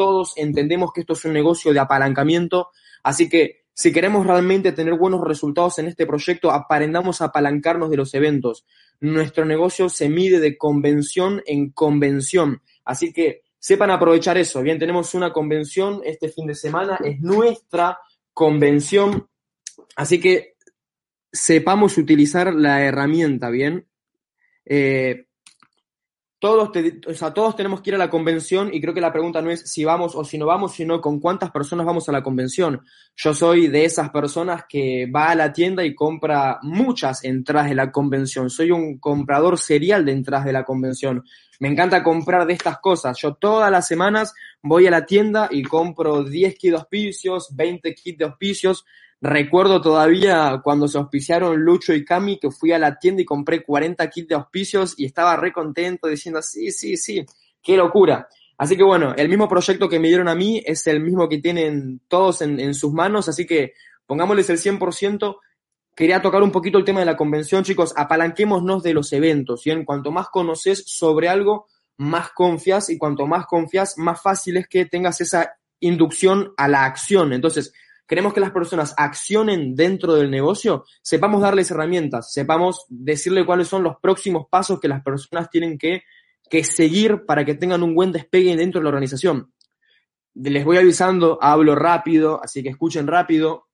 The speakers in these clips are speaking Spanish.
todos entendemos que esto es un negocio de apalancamiento, así que si queremos realmente tener buenos resultados en este proyecto, aprendamos a apalancarnos de los eventos. Nuestro negocio se mide de convención en convención, así que sepan aprovechar eso. Bien, tenemos una convención este fin de semana, es nuestra convención, así que sepamos utilizar la herramienta, ¿bien? Eh, todos, todos tenemos que ir a la convención y creo que la pregunta no es si vamos o si no vamos, sino con cuántas personas vamos a la convención. Yo soy de esas personas que va a la tienda y compra muchas entradas de la convención. Soy un comprador serial de entradas de la convención. Me encanta comprar de estas cosas. Yo todas las semanas voy a la tienda y compro 10 kits de auspicios, 20 kits de auspicios, Recuerdo todavía cuando se auspiciaron Lucho y Cami que fui a la tienda y compré 40 kits de auspicios y estaba re contento diciendo, sí, sí, sí, qué locura. Así que bueno, el mismo proyecto que me dieron a mí es el mismo que tienen todos en, sus manos, así que pongámosles el 100%. Quería tocar un poquito el tema de la convención, chicos, apalanquémonos de los eventos, ¿sí? En cuanto más conoces sobre algo, más confías y cuanto más confías, más fácil es que tengas esa inducción a la acción. Entonces, queremos que las personas accionen dentro del negocio, sepamos darles herramientas, sepamos decirle cuáles son los próximos pasos que las personas tienen que, seguir para que tengan un buen despegue dentro de la organización. Les voy avisando, hablo rápido, así que escuchen rápido.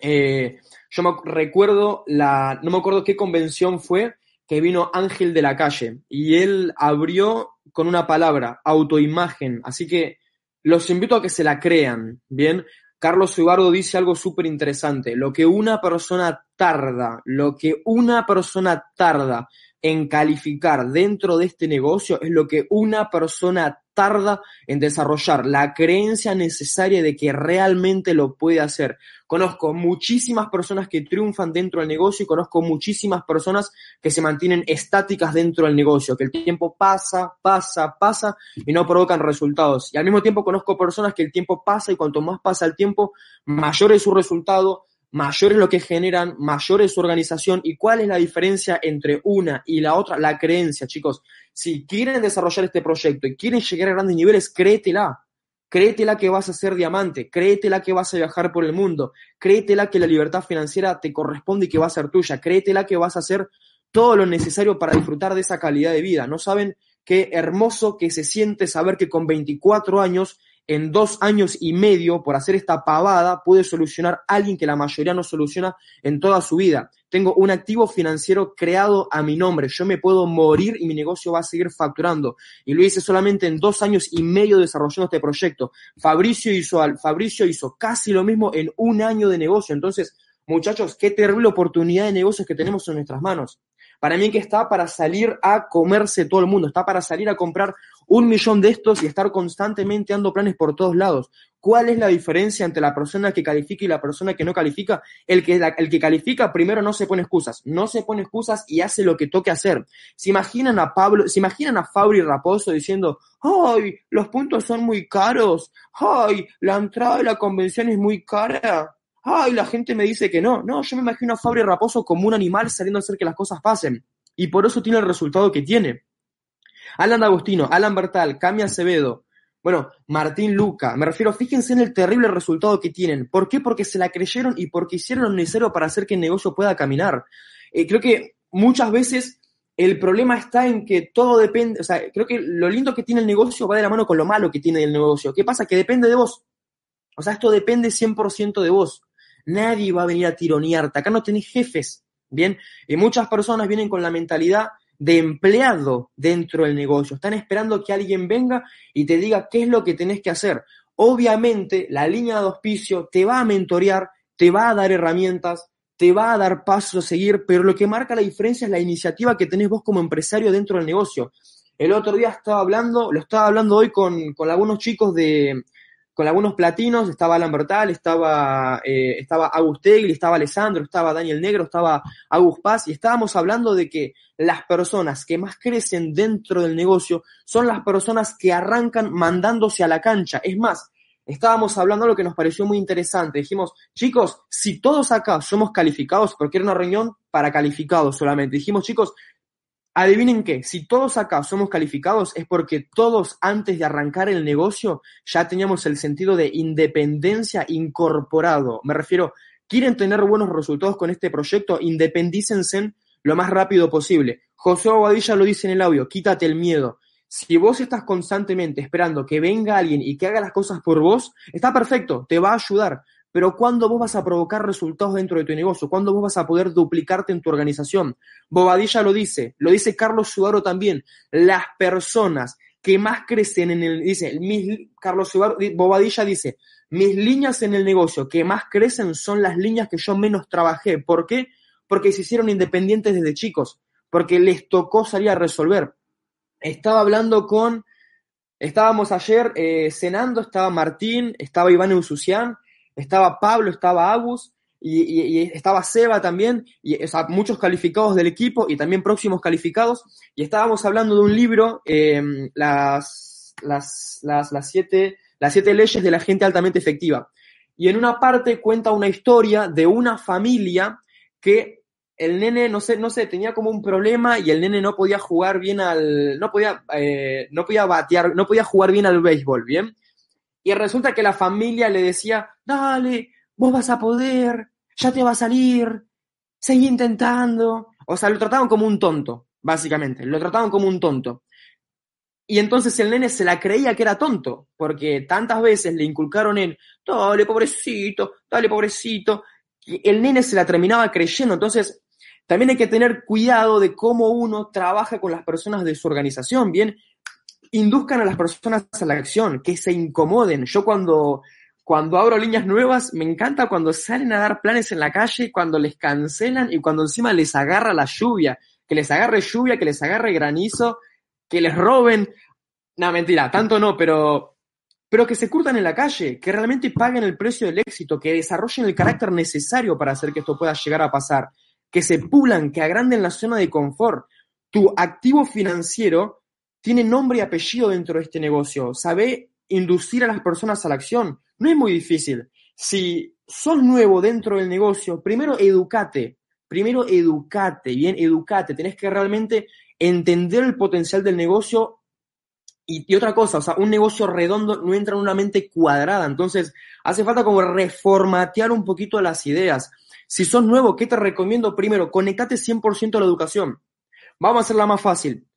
Eh, yo me recuerdo la, no me acuerdo qué convención fue, que vino Ángel de la calle y él abrió con una palabra, autoimagen. Así que los invito a que se la crean, ¿bien? Carlos Ibardo dice algo súper interesante. Lo que una persona tarda, lo que una persona tarda en calificar dentro de este negocio es lo que una persona tarda en desarrollar la creencia necesaria de que realmente lo puede hacer. Conozco muchísimas personas que triunfan dentro del negocio y conozco muchísimas personas que se mantienen estáticas dentro del negocio, que el tiempo pasa, pasa, pasa y no provocan resultados. Y al mismo tiempo conozco personas que el tiempo pasa y cuanto más pasa el tiempo, mayor es su resultado, mayor es lo que generan, mayor es su organización. ¿Y cuál es la diferencia entre una y la otra? La creencia, chicos. Si quieren desarrollar este proyecto y quieren llegar a grandes niveles, créetela. Créetela que vas a ser diamante, créetela que vas a viajar por el mundo, créetela que la libertad financiera te corresponde y que va a ser tuya, créetela que vas a hacer todo lo necesario para disfrutar de esa calidad de vida. No saben qué hermoso que se siente saber que con 24 años en dos años y medio por hacer esta pavada puede solucionar alguien que la mayoría no soluciona en toda su vida. Tengo un activo financiero creado a mi nombre. Yo me puedo morir y mi negocio va a seguir facturando. Y lo hice solamente en dos años y medio desarrollando este proyecto. Fabricio hizo, Fabricio hizo casi lo mismo en un año de negocio. Entonces, muchachos, qué terrible oportunidad de negocios que tenemos en nuestras manos. Para mí que está para salir a comerse todo el mundo, está para salir a comprar un millón de estos y estar constantemente dando planes por todos lados. ¿Cuál es la diferencia entre la persona que califica y la persona que no califica? El que, el que califica primero no se pone excusas, no se pone excusas y hace lo que toque hacer. Se imaginan a Pablo, se imaginan a Fabri Raposo diciendo, ¡ay, los puntos son muy caros! ¡ay, la entrada de la convención es muy cara! Ay, la gente me dice que no. No, yo me imagino a Fabri Raposo como un animal saliendo a hacer que las cosas pasen. Y por eso tiene el resultado que tiene. Alan Agustino, Alan Bertal, Cami Acevedo, bueno, Martín Luca, me refiero, fíjense en el terrible resultado que tienen. ¿Por qué? Porque se la creyeron y porque hicieron lo necesario para hacer que el negocio pueda caminar. Eh, creo que muchas veces el problema está en que todo depende, o sea, creo que lo lindo que tiene el negocio va de la mano con lo malo que tiene el negocio. ¿Qué pasa? Que depende de vos. O sea, esto depende 100% de vos. Nadie va a venir a tironearte. Acá no tenés jefes. Bien, y muchas personas vienen con la mentalidad de empleado dentro del negocio. Están esperando que alguien venga y te diga qué es lo que tenés que hacer. Obviamente, la línea de auspicio te va a mentorear, te va a dar herramientas, te va a dar pasos a seguir, pero lo que marca la diferencia es la iniciativa que tenés vos como empresario dentro del negocio. El otro día estaba hablando, lo estaba hablando hoy con, con algunos chicos de, con algunos platinos, estaba Alan Bertal, estaba, eh, estaba Agustegli, estaba Alessandro, estaba Daniel Negro, estaba Agus Paz, y estábamos hablando de que las personas que más crecen dentro del negocio son las personas que arrancan mandándose a la cancha. Es más, estábamos hablando de lo que nos pareció muy interesante. Dijimos, chicos, si todos acá somos calificados, porque era una reunión para calificados solamente, dijimos, chicos, Adivinen qué, si todos acá somos calificados es porque todos antes de arrancar el negocio ya teníamos el sentido de independencia incorporado. Me refiero, quieren tener buenos resultados con este proyecto, independícense lo más rápido posible. José Aguadilla lo dice en el audio, quítate el miedo. Si vos estás constantemente esperando que venga alguien y que haga las cosas por vos, está perfecto, te va a ayudar. Pero ¿cuándo vos vas a provocar resultados dentro de tu negocio? ¿Cuándo vos vas a poder duplicarte en tu organización? Bobadilla lo dice, lo dice Carlos Sudaro también. Las personas que más crecen en el, dice, mis, Carlos Sudaro, Bobadilla dice, mis líneas en el negocio que más crecen son las líneas que yo menos trabajé. ¿Por qué? Porque se hicieron independientes desde chicos, porque les tocó salir a resolver. Estaba hablando con, estábamos ayer eh, cenando, estaba Martín, estaba Iván Eusucián, estaba Pablo, estaba Agus y, estaba Seba también, y, muchos calificados del equipo y también próximos calificados, y estábamos hablando de un libro, em, las, las, las, las, siete, las siete leyes de la gente altamente efectiva. Y en una parte cuenta una historia de una familia que el nene, no sé, no sé, tenía como un problema y el nene no podía jugar bien al, no podía, eh, no podía batear, no podía jugar bien al béisbol, ¿bien? Y resulta que la familia le decía, dale, vos vas a poder, ya te va a salir, seguí intentando. O sea, lo trataban como un tonto, básicamente, lo trataban como un tonto. Y entonces el nene se la creía que era tonto, porque tantas veces le inculcaron en, dale, pobrecito, dale, pobrecito. El nene se la terminaba creyendo. Entonces, también hay que tener cuidado de cómo uno trabaja con las personas de su organización, ¿bien? Induzcan a las personas a la acción, que se incomoden. Yo cuando, cuando abro líneas nuevas, me encanta cuando salen a dar planes en la calle, cuando les cancelan y cuando encima les agarra la lluvia, que les agarre lluvia, que les agarre granizo, que les roben. No, mentira, tanto no, pero, pero que se curtan en la calle, que realmente paguen el precio del éxito, que desarrollen el carácter necesario para hacer que esto pueda llegar a pasar, que se pulan, que agranden la zona de confort. Tu activo financiero tiene nombre y apellido dentro de este negocio, sabe inducir a las personas a la acción. No es muy difícil. Si sos nuevo dentro del negocio, primero educate, primero educate, bien, educate. Tenés que realmente entender el potencial del negocio y, otra cosa, o sea, un negocio redondo no entra en una mente cuadrada, entonces hace falta como reformatear un poquito las ideas. Si sos nuevo, ¿qué te recomiendo? Primero, conectate 100% a la educación. Vamos a hacerla más fácil.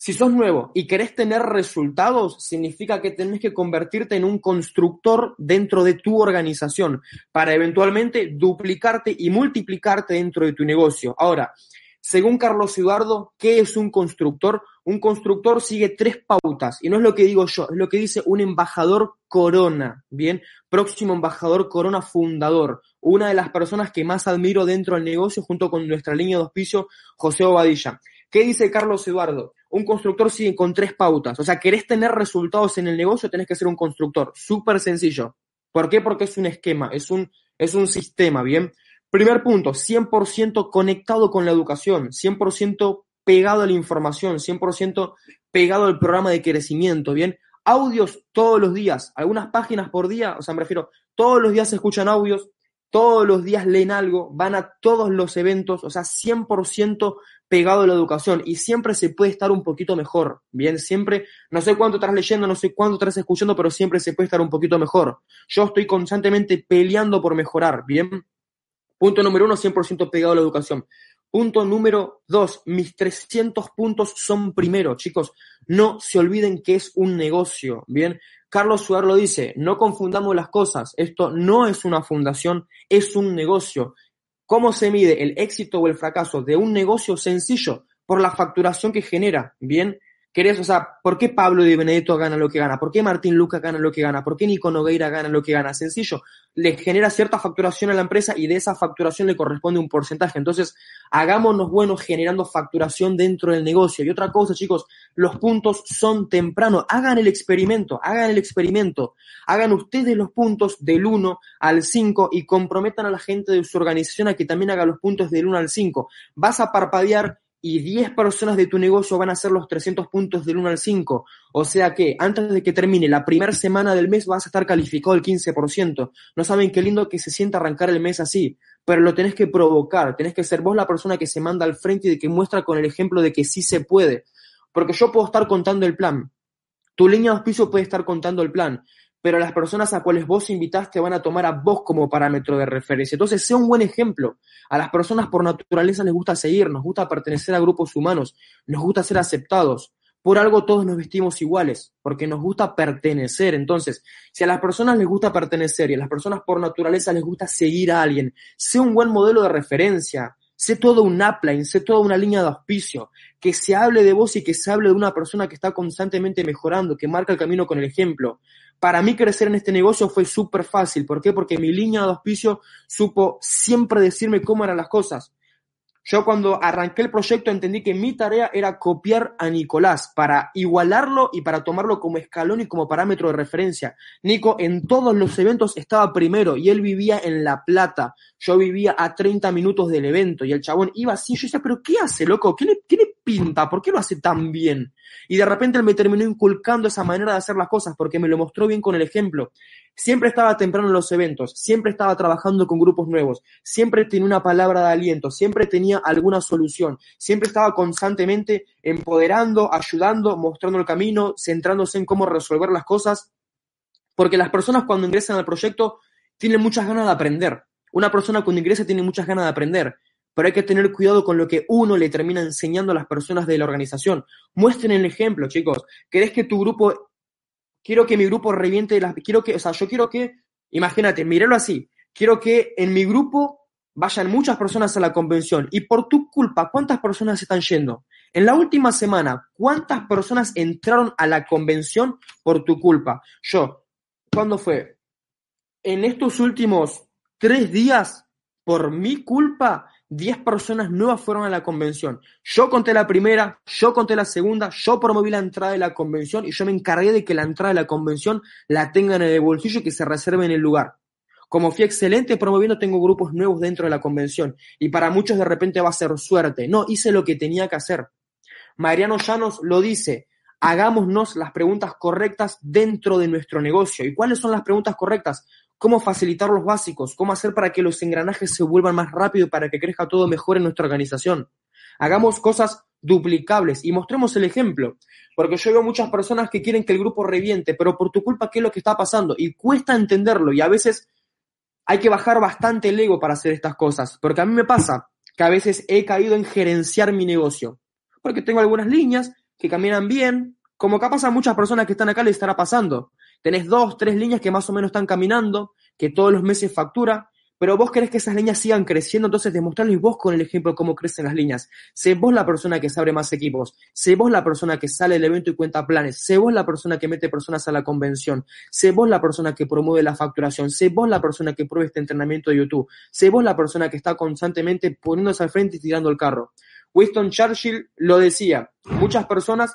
Si sos nuevo y querés tener resultados, significa que tenés que convertirte en un constructor dentro de tu organización para eventualmente duplicarte y multiplicarte dentro de tu negocio. Ahora, según Carlos Eduardo, ¿qué es un constructor? Un constructor sigue tres pautas y no es lo que digo yo, es lo que dice un embajador corona, ¿bien? Próximo embajador corona fundador, una de las personas que más admiro dentro del negocio junto con nuestra línea de auspicio, José Obadilla. ¿Qué dice Carlos Eduardo? Un constructor sigue con tres pautas. O sea, querés tener resultados en el negocio, tenés que ser un constructor. Súper sencillo. ¿Por qué? Porque es un esquema, es un, es un sistema, ¿bien? Primer punto, 100% conectado con la educación, 100% pegado a la información, 100% pegado al programa de crecimiento, ¿bien? Audios todos los días, algunas páginas por día, o sea, me refiero, todos los días se escuchan audios, todos los días leen algo, van a todos los eventos, o sea, 100% pegado a la educación y siempre se puede estar un poquito mejor, bien, siempre, no sé cuánto estás leyendo, no sé cuánto estás escuchando, pero siempre se puede estar un poquito mejor. Yo estoy constantemente peleando por mejorar, bien. Punto número uno, 100% pegado a la educación. Punto número dos, mis 300 puntos son primero, chicos. No se olviden que es un negocio, ¿bien? Carlos Suar lo dice, no confundamos las cosas. Esto no es una fundación, es un negocio. ¿Cómo se mide el éxito o el fracaso de un negocio sencillo? Por la facturación que genera, ¿bien? ¿Querés, o sea, por qué Pablo Di Benedetto gana lo que gana? ¿Por qué Martín Luca gana lo que gana? ¿Por qué Nico Nogueira gana lo que gana? Sencillo, le genera cierta facturación a la empresa y de esa facturación le corresponde un porcentaje. Entonces, hagámonos buenos generando facturación dentro del negocio. Y otra cosa, chicos, los puntos son tempranos. Hagan el experimento, hagan el experimento. Hagan ustedes los puntos del 1 al 5 y comprometan a la gente de su organización a que también haga los puntos del 1 al 5. Vas a parpadear y 10 personas de tu negocio van a hacer los 300 puntos del 1 al 5. O sea que antes de que termine la primera semana del mes vas a estar calificado el 15%. No saben qué lindo que se sienta arrancar el mes así, pero lo tenés que provocar, tenés que ser vos la persona que se manda al frente y que muestra con el ejemplo de que sí se puede. Porque yo puedo estar contando el plan. Tu línea de auspicio puede estar contando el plan pero las personas a cuales vos invitaste van a tomar a vos como parámetro de referencia. Entonces, sea un buen ejemplo. A las personas por naturaleza les gusta seguir, nos gusta pertenecer a grupos humanos, nos gusta ser aceptados. Por algo todos nos vestimos iguales, porque nos gusta pertenecer. Entonces, si a las personas les gusta pertenecer y a las personas por naturaleza les gusta seguir a alguien, sea un buen modelo de referencia, sé todo un upline, sé toda una línea de auspicio, que se hable de vos y que se hable de una persona que está constantemente mejorando, que marca el camino con el ejemplo. Para mí crecer en este negocio fue súper fácil. ¿Por qué? Porque mi línea de auspicio supo siempre decirme cómo eran las cosas. Yo cuando arranqué el proyecto entendí que mi tarea era copiar a Nicolás para igualarlo y para tomarlo como escalón y como parámetro de referencia. Nico en todos los eventos estaba primero y él vivía en La Plata. Yo vivía a 30 minutos del evento y el chabón iba así. Yo decía, pero ¿qué hace, loco? ¿Qué le, qué le ¿Por qué lo hace tan bien? Y de repente él me terminó inculcando esa manera de hacer las cosas porque me lo mostró bien con el ejemplo. Siempre estaba temprano en los eventos, siempre estaba trabajando con grupos nuevos, siempre tenía una palabra de aliento, siempre tenía alguna solución, siempre estaba constantemente empoderando, ayudando, mostrando el camino, centrándose en cómo resolver las cosas, porque las personas cuando ingresan al proyecto tienen muchas ganas de aprender. Una persona cuando ingresa tiene muchas ganas de aprender, pero hay que tener cuidado con lo que uno le termina enseñando a las personas de la organización. Muestren el ejemplo, chicos. ¿Querés que tu grupo quiero que mi grupo reviente las, quiero que, o sea, yo quiero que, imagínate, mírelo así, quiero que en mi grupo vayan muchas personas a la convención y por tu culpa, ¿cuántas personas están yendo? En la última semana, ¿cuántas personas entraron a la convención por tu culpa? Yo, ¿cuándo fue? En estos últimos tres días, por mi culpa, 10 personas nuevas fueron a la convención. Yo conté la primera, yo conté la segunda, yo promoví la entrada de la convención y yo me encargué de que la entrada de la convención la tengan en el bolsillo y que se reserven el lugar. Como fui excelente promoviendo, tengo grupos nuevos dentro de la convención y para muchos de repente va a ser suerte. No, hice lo que tenía que hacer. Mariano Llanos lo dice, hagámonos las preguntas correctas dentro de nuestro negocio. ¿Y cuáles son las preguntas correctas? Cómo facilitar los básicos, cómo hacer para que los engranajes se vuelvan más rápido y para que crezca todo mejor en nuestra organización. Hagamos cosas duplicables y mostremos el ejemplo, porque yo veo muchas personas que quieren que el grupo reviente, pero por tu culpa, ¿qué es lo que está pasando? Y cuesta entenderlo y a veces hay que bajar bastante el ego para hacer estas cosas, porque a mí me pasa que a veces he caído en gerenciar mi negocio, porque tengo algunas líneas que caminan bien, como capaz a muchas personas que están acá les estará pasando. Tenés dos, tres líneas que más o menos están caminando, que todos los meses factura, pero vos querés que esas líneas sigan creciendo, entonces demostrarles vos con el ejemplo cómo crecen las líneas. Sé vos la persona que se abre más equipos, sé vos la persona que sale del evento y cuenta planes, sé vos la persona que mete personas a la convención, sé vos la persona que promueve la facturación, sé vos la persona que pruebe este entrenamiento de YouTube, sé vos la persona que está constantemente poniéndose al frente y tirando el carro. Winston Churchill lo decía, muchas personas,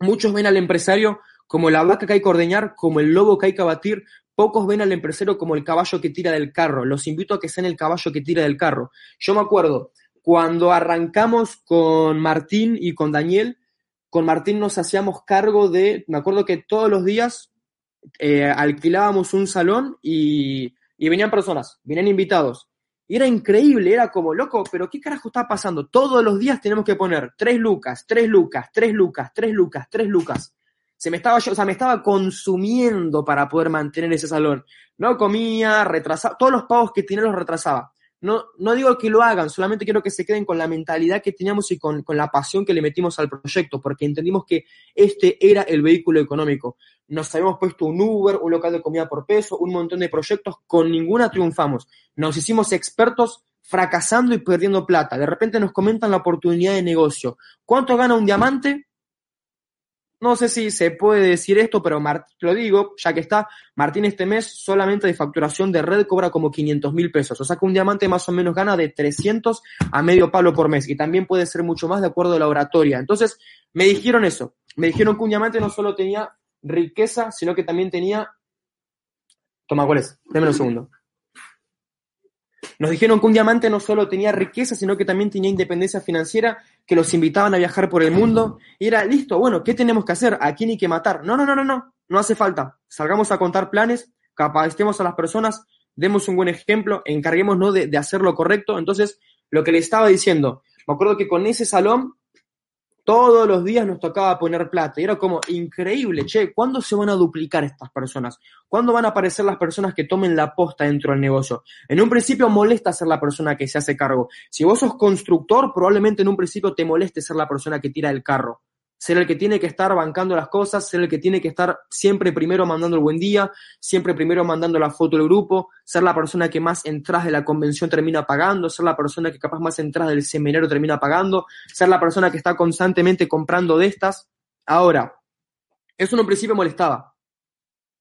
muchos ven al empresario como la vaca que hay que ordeñar, como el lobo que hay que abatir, pocos ven al empresario como el caballo que tira del carro. Los invito a que sean el caballo que tira del carro. Yo me acuerdo, cuando arrancamos con Martín y con Daniel, con Martín nos hacíamos cargo de, me acuerdo que todos los días eh, alquilábamos un salón y, y venían personas, venían invitados. Y era increíble, era como, loco, pero ¿qué carajo está pasando? Todos los días tenemos que poner tres lucas, tres lucas, tres lucas, tres lucas, tres lucas se me estaba, o sea, me estaba consumiendo para poder mantener ese salón. No comía, retrasaba, todos los pagos que tenía los retrasaba. No, no digo que lo hagan, solamente quiero que se queden con la mentalidad que teníamos y con, con la pasión que le metimos al proyecto, porque entendimos que este era el vehículo económico. Nos habíamos puesto un Uber, un local de comida por peso, un montón de proyectos, con ninguna triunfamos. Nos hicimos expertos fracasando y perdiendo plata. De repente nos comentan la oportunidad de negocio. ¿Cuánto gana un diamante? No sé si se puede decir esto, pero lo digo, ya que está, Martín este mes solamente de facturación de red cobra como 500 mil pesos. O sea que un diamante más o menos gana de 300 a medio palo por mes y también puede ser mucho más de acuerdo a la oratoria. Entonces, me dijeron eso. Me dijeron que un diamante no solo tenía riqueza, sino que también tenía... Toma, ¿cuál es? Déme un segundo. Nos dijeron que un diamante no solo tenía riqueza, sino que también tenía independencia financiera, que los invitaban a viajar por el mundo. Y era, listo, bueno, ¿qué tenemos que hacer? ¿A quién hay que matar? No, no, no, no, no, no hace falta. Salgamos a contar planes, capacitemos a las personas, demos un buen ejemplo, encarguémonos de, de hacer lo correcto. Entonces, lo que le estaba diciendo, me acuerdo que con ese salón todos los días nos tocaba poner plata. Y era como increíble, che, ¿cuándo se van a duplicar estas personas? ¿Cuándo van a aparecer las personas que tomen la posta dentro del negocio? En un principio molesta ser la persona que se hace cargo. Si vos sos constructor, probablemente en un principio te moleste ser la persona que tira el carro ser el que tiene que estar bancando las cosas, ser el que tiene que estar siempre primero mandando el buen día, siempre primero mandando la foto del grupo, ser la persona que más entras de la convención termina pagando, ser la persona que capaz más entras del seminario termina pagando, ser la persona que está constantemente comprando de estas. Ahora, eso en un principio molestaba,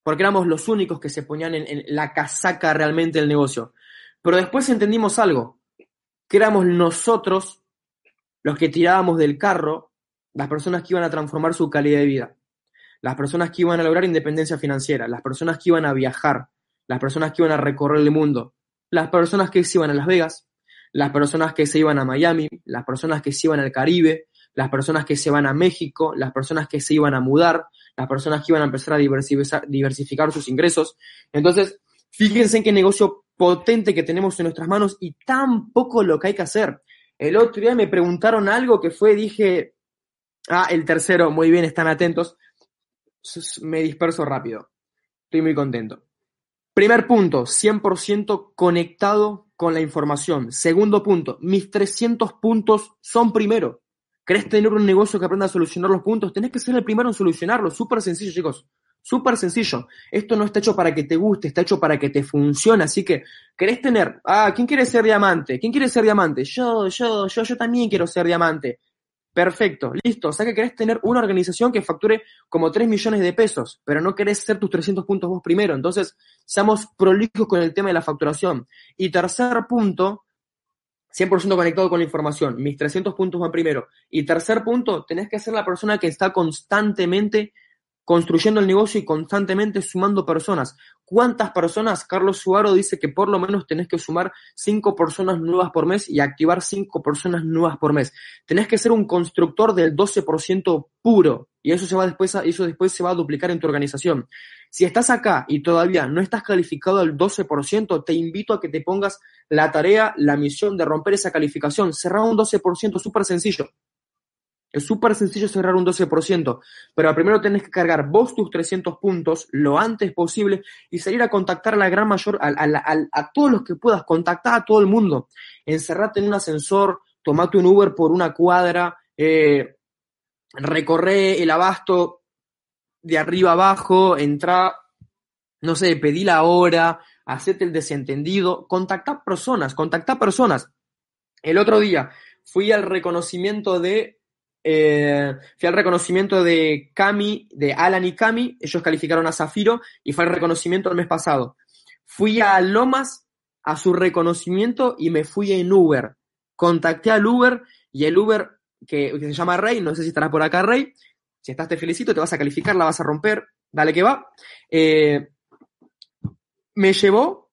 porque éramos los únicos que se ponían en, en la casaca realmente del negocio. Pero después entendimos algo, que éramos nosotros los que tirábamos del carro las personas que iban a transformar su calidad de vida, las personas que iban a lograr independencia financiera, las personas que iban a viajar, las personas que iban a recorrer el mundo, las personas que se iban a Las Vegas, las personas que se iban a Miami, las personas que se iban al Caribe, las personas que se van a México, las personas que se iban a mudar, las personas que iban a empezar a diversificar, sus ingresos. Entonces, fíjense en qué negocio potente que tenemos en nuestras manos y tan poco lo que hay que hacer. El otro día me preguntaron algo que fue, dije, Ah, el tercero, muy bien, están atentos. Me disperso rápido. Estoy muy contento. Primer punto, 100% conectado con la información. Segundo punto, mis 300 puntos son primero. ¿Querés tener un negocio que aprenda a solucionar los puntos? Tenés que ser el primero en solucionarlo. Súper sencillo, chicos. Súper sencillo. Esto no está hecho para que te guste, está hecho para que te funcione. Así que, ¿querés tener? Ah, ¿quién quiere ser diamante? ¿Quién quiere ser diamante? Yo, yo, yo, yo también quiero ser diamante. Perfecto, listo. O sea que querés tener una organización que facture como 3 millones de pesos, pero no querés ser tus 300 puntos vos primero. Entonces, seamos prolijos con el tema de la facturación. Y tercer punto, 100% conectado con la información. Mis 300 puntos van primero. Y tercer punto, tenés que ser la persona que está constantemente construyendo el negocio y constantemente sumando personas. ¿Cuántas personas? Carlos Suaro dice que por lo menos tenés que sumar cinco personas nuevas por mes y activar cinco personas nuevas por mes. Tenés que ser un constructor del 12% puro y eso se va después eso después se va a duplicar en tu organización. Si estás acá y todavía no estás calificado al 12%, te invito a que te pongas la tarea, la misión de romper esa calificación. Cerrar un 12% súper sencillo. Es súper sencillo cerrar un 12%, pero primero tenés que cargar vos tus 300 puntos lo antes posible y salir a contactar a la gran mayor, a, a, todos los que puedas, contactar a todo el mundo. Encerrate en un ascensor, tomate un Uber por una cuadra, eh, recorre el abasto de arriba abajo, entra, no sé, pedí la hora, hacete el desentendido, contacta personas, contacta personas. El otro día fui al reconocimiento de eh, fui al reconocimiento de Cami, de Alan y Cami, ellos calificaron a Zafiro y fue el reconocimiento el mes pasado. Fui a Lomas a su reconocimiento y me fui en Uber. Contacté al Uber y el Uber, que, se llama Rey, no sé si estarás por acá Rey, si estás te felicito, te vas a calificar, la vas a romper, dale que va. Eh, me llevó,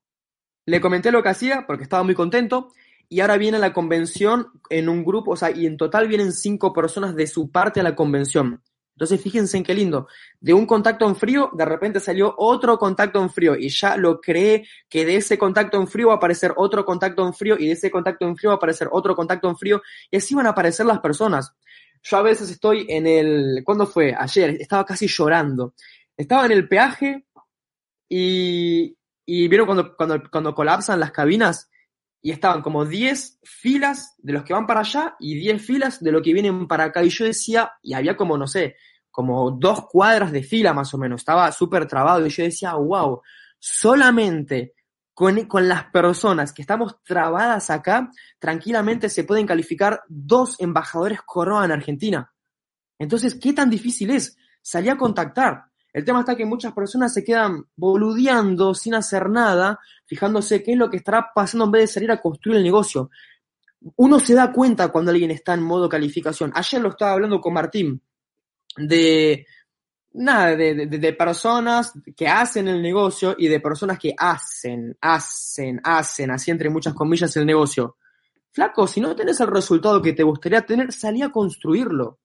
le comenté lo que hacía porque estaba muy contento y ahora viene la convención en un grupo, o sea, y en total vienen cinco personas de su parte a la convención. Entonces, fíjense en qué lindo. De un contacto en frío, de repente salió otro contacto en frío y ya lo cree que de ese contacto en frío va a aparecer otro contacto en frío y de ese contacto en frío va a aparecer otro contacto en frío y así van a aparecer las personas. Yo a veces estoy en el, ¿cuándo fue? Ayer, estaba casi llorando. Estaba en el peaje y, y vieron cuando, cuando, cuando colapsan las cabinas y estaban como 10 filas de los que van para allá y 10 filas de los que vienen para acá. Y yo decía, y había como, no sé, como dos cuadras de fila más o menos, estaba súper trabado y yo decía, wow, solamente con, con, las personas que estamos trabadas acá, tranquilamente se pueden calificar dos embajadores corona en Argentina. Entonces, ¿qué tan difícil es? Salí a contactar. El tema está que muchas personas se quedan boludeando sin hacer nada, fijándose qué es lo que estará pasando en vez de salir a construir el negocio. Uno se da cuenta cuando alguien está en modo calificación. Ayer lo estaba hablando con Martín de, nada, de, de, personas que hacen el negocio y de personas que hacen, hacen, hacen, así entre muchas comillas el negocio. Flaco, si no tenés el resultado que te gustaría tener, salí a construirlo.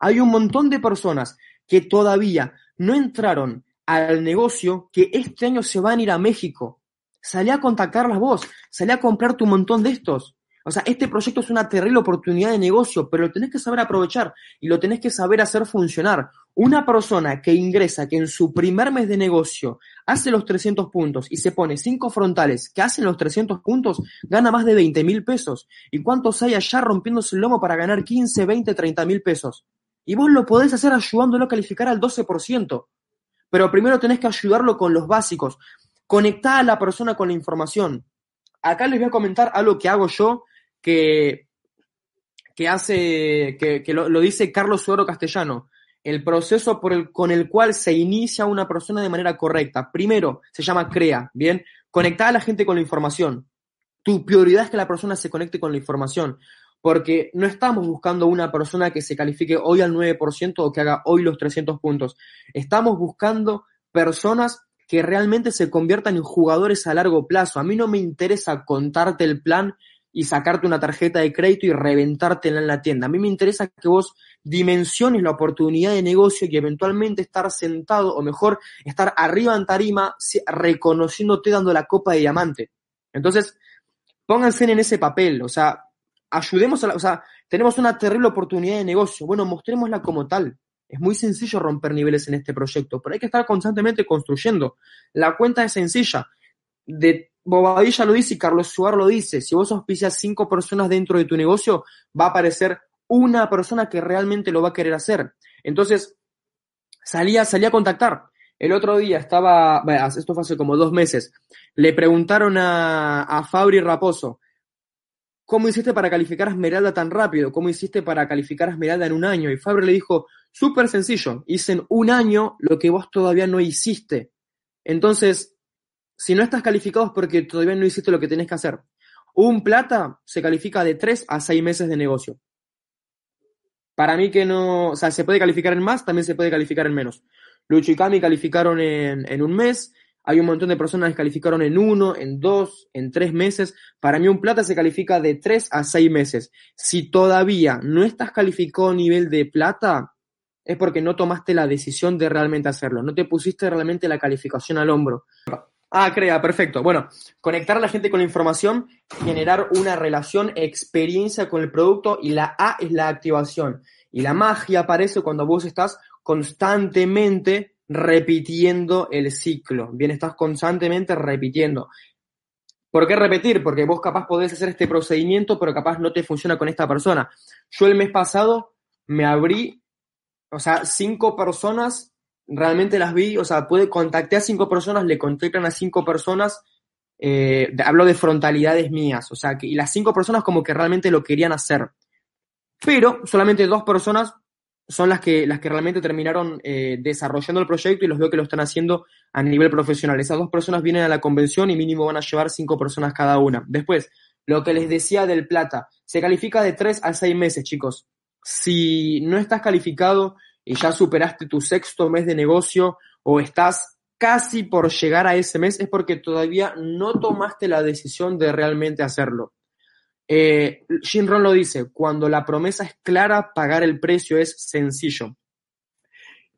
Hay un montón de personas que todavía no entraron al negocio que este año se van a ir a México. Salí a contactarlas vos, salí a comprar tu montón de estos. O sea, este proyecto es una terrible oportunidad de negocio, pero lo tenés que saber aprovechar y lo tenés que saber hacer funcionar. Una persona que ingresa, que en su primer mes de negocio hace los 300 puntos y se pone cinco frontales que hacen los 300 puntos, gana más de 20 mil pesos. ¿Y cuántos hay allá rompiéndose el lomo para ganar 15, 20, 30 mil pesos? Y vos lo podés hacer ayudándolo a calificar al 12%. Pero primero tenés que ayudarlo con los básicos. Conectar a la persona con la información. Acá les voy a comentar algo que hago yo que, que hace, que, que lo, dice Carlos Suero Castellano, el proceso por el, con el cual se inicia una persona de manera correcta. Primero, se llama CREA, ¿bien? Conectar a la gente con la información. Tu prioridad es que la persona se conecte con la información, porque no estamos buscando una persona que se califique hoy al 9% o que haga hoy los 300 puntos. Estamos buscando personas que realmente se conviertan en jugadores a largo plazo. A mí no me interesa contarte el plan y sacarte una tarjeta de crédito y reventártela en la tienda. A mí me interesa que vos dimensiones la oportunidad de negocio y eventualmente estar sentado, o mejor, estar arriba en tarima, reconociéndote dando la copa de diamante. Entonces, pónganse en ese papel, o sea, ayudemos a la, o sea, tenemos una terrible oportunidad de negocio, bueno, mostrémosla como tal. Es muy sencillo romper niveles en este proyecto, pero hay que estar constantemente construyendo. La cuenta es sencilla. De Bobadilla lo dice y Carlos Suar lo dice, si vos auspicias cinco personas dentro de tu negocio, va a aparecer una persona que realmente lo va a querer hacer. Entonces, salía, salía a contactar. El otro día estaba, esto fue hace como dos meses, le preguntaron a, a Fabri Raposo, ¿cómo hiciste para calificar a Esmeralda tan rápido? ¿Cómo hiciste para calificar a Esmeralda en un año? Y Fabri le dijo, súper sencillo, hice en un año lo que vos todavía no hiciste. Entonces, si no estás calificado es porque todavía no hiciste lo que tenés que hacer. Un plata se califica de 3 a 6 meses de negocio. Para mí que no, o sea, se puede calificar en más, también se puede calificar en menos. Lucho y Cami calificaron en un mes, hay un montón de personas que calificaron en uno, en dos, en tres meses. Para mí un plata se califica de 3 a 6 meses. Si todavía no estás calificado a nivel de plata, es porque no tomaste la decisión de realmente hacerlo, no te pusiste realmente la calificación al hombro. Ah, crea, perfecto. Bueno, conectar a la gente con la información, generar una relación, experiencia con el producto y la A es la activación. Y la magia aparece cuando vos estás constantemente repitiendo el ciclo. Bien, estás constantemente repitiendo. ¿Por qué repetir? Porque vos capaz podés hacer este procedimiento, pero capaz no te funciona con esta persona. Yo el mes pasado me abrí, o sea, cinco personas realmente las vi, o sea, pude contacté a cinco personas, le contactan a cinco personas, eh, hablo de frontalidades mías, o sea, que, y las cinco personas como que realmente lo querían hacer. Pero solamente dos personas son las que, las que realmente terminaron eh, desarrollando el proyecto y los veo que lo están haciendo a nivel profesional. Esas dos personas vienen a la convención y mínimo van a llevar cinco personas cada una. Después, lo que les decía del plata, se califica de tres a seis meses, chicos. Si no estás calificado y ya superaste tu sexto mes de negocio o estás casi por llegar a ese mes, es porque todavía no tomaste la decisión de realmente hacerlo. Eh, Jim Ron lo dice, cuando la promesa es clara, pagar el precio es sencillo.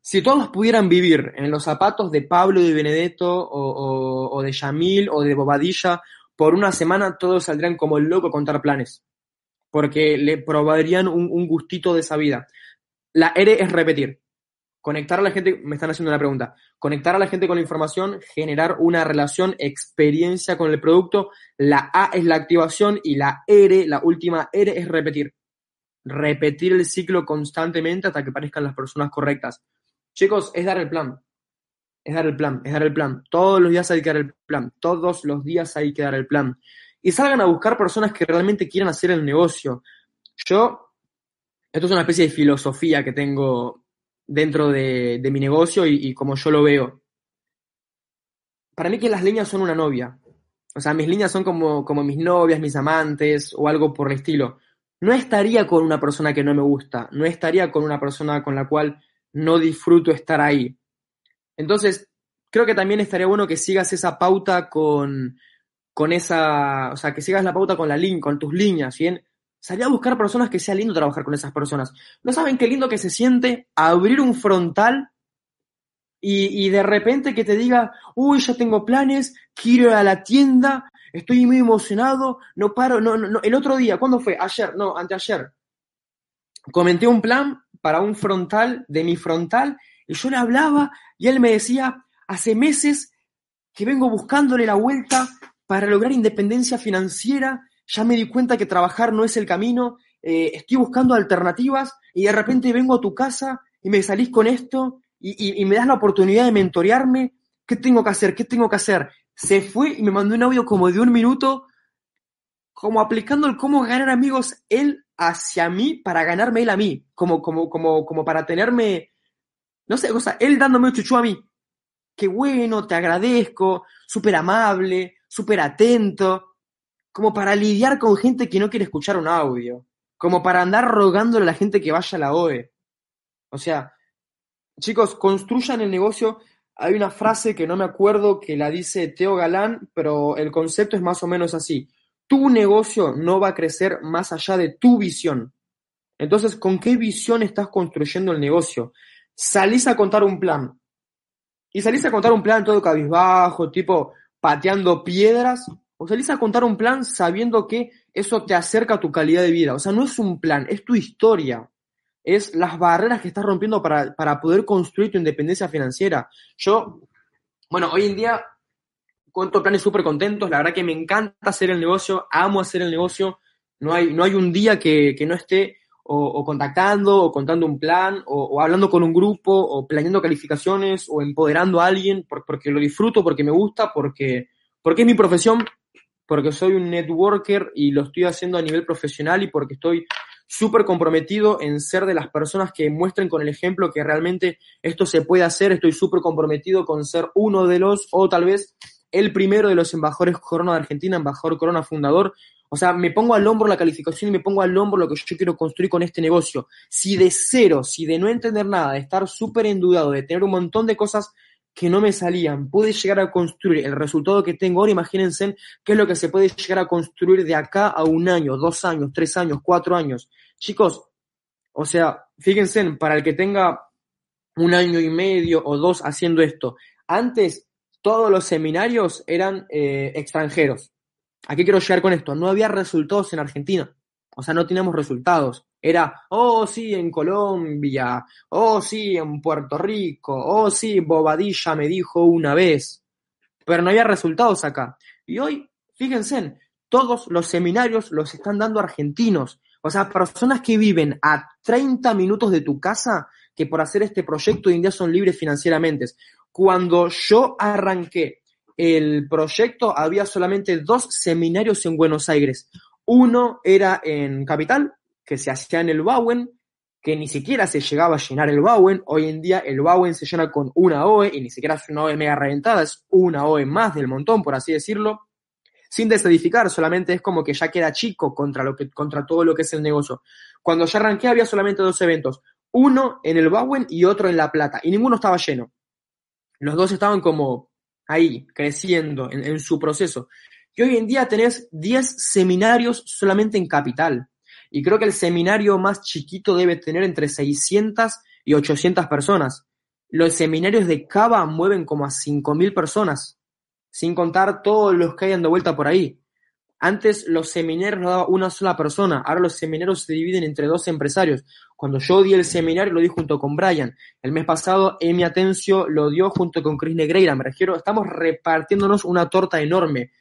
Si todos pudieran vivir en los zapatos de Pablo de Benedetto o, de Yamil o de Bobadilla por una semana, todos saldrían como el loco a contar planes, porque le probarían un gustito de esa vida. La R es repetir. Conectar a la gente, me están haciendo una pregunta. Conectar a la gente con la información, generar una relación, experiencia con el producto. La A es la activación y la R, la última R es repetir. Repetir el ciclo constantemente hasta que parezcan las personas correctas. Chicos, es dar el plan. Es dar el plan, es dar el plan. Todos los días hay que dar el plan. Todos los días hay que dar el plan. Y salgan a buscar personas que realmente quieran hacer el negocio. Yo esto es una especie de filosofía que tengo dentro de, mi negocio y, como yo lo veo. Para mí que las líneas son una novia. O sea, mis líneas son como, como mis novias, mis amantes o algo por el estilo. No estaría con una persona que no me gusta, no estaría con una persona con la cual no disfruto estar ahí. Entonces, creo que también estaría bueno que sigas esa pauta con, con esa, o sea, que sigas la pauta con la link, con tus líneas, ¿bien? Salí a buscar personas que sea lindo trabajar con esas personas. ¿No saben qué lindo que se siente abrir un frontal y, y de repente que te diga, uy, ya tengo planes, quiero ir a la tienda, estoy muy emocionado, no paro, no, no, el otro día, ¿cuándo fue? Ayer, no, anteayer. Comenté un plan para un frontal de mi frontal y yo le hablaba y él me decía, hace meses que vengo buscándole la vuelta para lograr independencia financiera, ya me di cuenta que trabajar no es el camino, eh, estoy buscando alternativas y de repente vengo a tu casa y me salís con esto y, y, me das la oportunidad de mentorearme, ¿qué tengo que hacer? ¿Qué tengo que hacer? Se fue y me mandó un audio como de un minuto, como aplicando el cómo ganar amigos él hacia mí para ganarme él a mí, como, como, como, como para tenerme, no sé, o sea, él dándome un chuchu a mí. Qué bueno, te agradezco, súper amable, súper atento, como para lidiar con gente que no quiere escuchar un audio, como para andar rogándole a la gente que vaya a la OE. O sea, chicos, construyan el negocio. Hay una frase que no me acuerdo que la dice Teo Galán, pero el concepto es más o menos así. Tu negocio no va a crecer más allá de tu visión. Entonces, ¿con qué visión estás construyendo el negocio? Salís a contar un plan. Y salís a contar un plan todo cabizbajo, tipo pateando piedras, o salís a contar un plan sabiendo que eso te acerca a tu calidad de vida. O sea, no es un plan, es tu historia es las barreras que estás rompiendo para, para poder construir tu independencia financiera. Yo, bueno, hoy en día cuento planes súper contentos, la verdad que me encanta hacer el negocio, amo hacer el negocio, no hay, no hay un día que, que no esté o, contactando, o contando un plan, o, hablando con un grupo, o planeando calificaciones, o empoderando a alguien, porque lo disfruto, porque me gusta, porque, porque es mi profesión, porque soy un networker y lo estoy haciendo a nivel profesional y porque estoy súper comprometido en ser de las personas que muestren con el ejemplo que realmente esto se puede hacer. Estoy súper comprometido con ser uno de los, o tal vez el primero de los embajadores Corona de Argentina, embajador Corona fundador. O sea, me pongo al hombro la calificación y me pongo al hombro lo que yo quiero construir con este negocio. Si de cero, si de no entender nada, de estar súper endudado, de tener un montón de cosas que no me salían, pude llegar a construir el resultado que tengo ahora, imagínense qué es lo que se puede llegar a construir de acá a un año, dos años, tres años, cuatro años. Chicos, o sea, fíjense, para el que tenga un año y medio o dos haciendo esto, antes todos los seminarios eran eh, extranjeros. ¿A qué quiero llegar con esto? No había resultados en Argentina. O sea, no teníamos resultados. Era, oh sí, en Colombia, oh sí, en Puerto Rico, oh sí, Bobadilla me dijo una vez. Pero no había resultados acá. Y hoy, fíjense, todos los seminarios los están dando argentinos. O sea, personas que viven a 30 minutos de tu casa, que por hacer este proyecto hoy en día son libres financieramente. Cuando yo arranqué el proyecto, había solamente dos seminarios en Buenos Aires. Uno era en Capital, que se hacía en el Bowen, que ni siquiera se llegaba a llenar el Bowen. Hoy en día el Bowen se llena con una OE y ni siquiera es una OE mega reventada, es una OE más del montón, por así decirlo sin desedificar, solamente es como que ya queda chico contra, lo que, contra todo lo que es el negocio. Cuando ya arranqué había solamente dos eventos, uno en el Bowen y otro en La Plata, y ninguno estaba lleno. Los dos estaban como ahí, creciendo en, en su proceso. Y hoy en día tenés 10 seminarios solamente en Capital. Y creo que el seminario más chiquito debe tener entre 600 y 800 personas. Los seminarios de Cava mueven como a 5.000 personas sin contar todos los que hay dando vuelta por ahí. Antes los seminarios lo daba una sola persona, ahora los seminarios se dividen entre dos empresarios. Cuando yo di el seminario lo di junto con Brian. El mes pasado Emi Atencio lo dio junto con Chris Negreira. Me refiero, estamos repartiéndonos una torta enorme.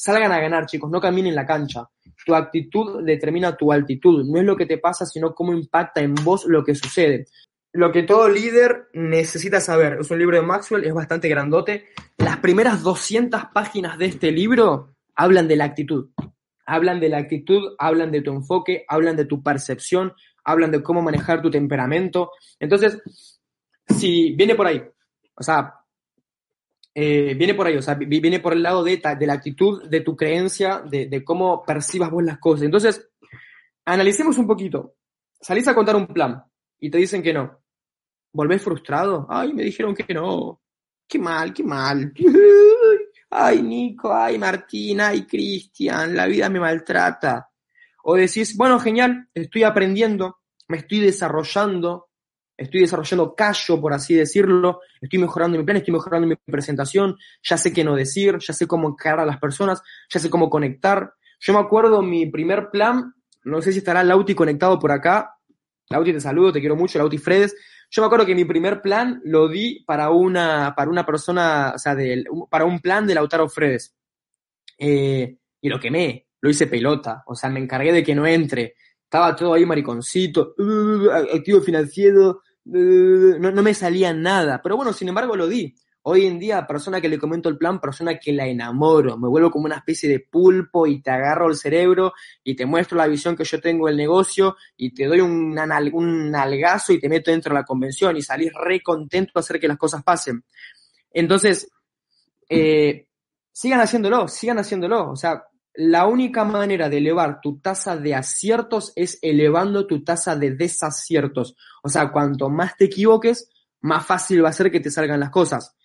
Salgan a ganar, chicos, no caminen la cancha. Tu actitud determina tu altitud. No es lo que te pasa, sino cómo impacta en vos lo que sucede lo que todo líder necesita saber. Es un libro de Maxwell, es bastante grandote. Las primeras 200 páginas de este libro hablan de la actitud. Hablan de la actitud, hablan de tu enfoque, hablan de tu percepción, hablan de cómo manejar tu temperamento. Entonces, si viene por ahí, o sea, eh, viene por ahí, o sea, viene por el lado de, de la actitud, de tu creencia, de, de cómo percibas vos las cosas. Entonces, analicemos un poquito. Salís a contar un plan y te dicen que no. ¿Volvés frustrado? Ay, me dijeron que no. Qué mal, qué mal. Ay, Nico, ay, Martín, ay, Cristian, la vida me maltrata. O decís, bueno, genial, estoy aprendiendo, me estoy desarrollando, estoy desarrollando callo, por así decirlo, estoy mejorando mi plan, estoy mejorando mi presentación, ya sé qué no decir, ya sé cómo encarar a las personas, ya sé cómo conectar. Yo me acuerdo mi primer plan, no sé si estará Lauti conectado por acá. Lauti, te saludo, te quiero mucho, Lauti Fredes. Yo me acuerdo que mi primer plan lo di para una, para una persona, o sea, para un plan de Lautaro Fredes. Eh, y lo quemé, lo hice pelota, o sea, me encargué de que no entre. Estaba todo ahí mariconcito, uh, activo financiero, no, no me salía nada. Pero bueno, sin embargo lo di. Hoy en día, persona que le comento el plan, persona que la enamoro, me vuelvo como una especie de pulpo y te agarro el cerebro y te muestro la visión que yo tengo del negocio y te doy un, un nalgazo y te meto dentro de la convención y salís re contento a hacer que las cosas pasen. Entonces, eh, sigan haciéndolo, sigan haciéndolo. O sea, la única manera de elevar tu tasa de aciertos es elevando tu tasa de desaciertos. O sea, cuanto más te equivoques, más fácil va a ser que te salgan las cosas.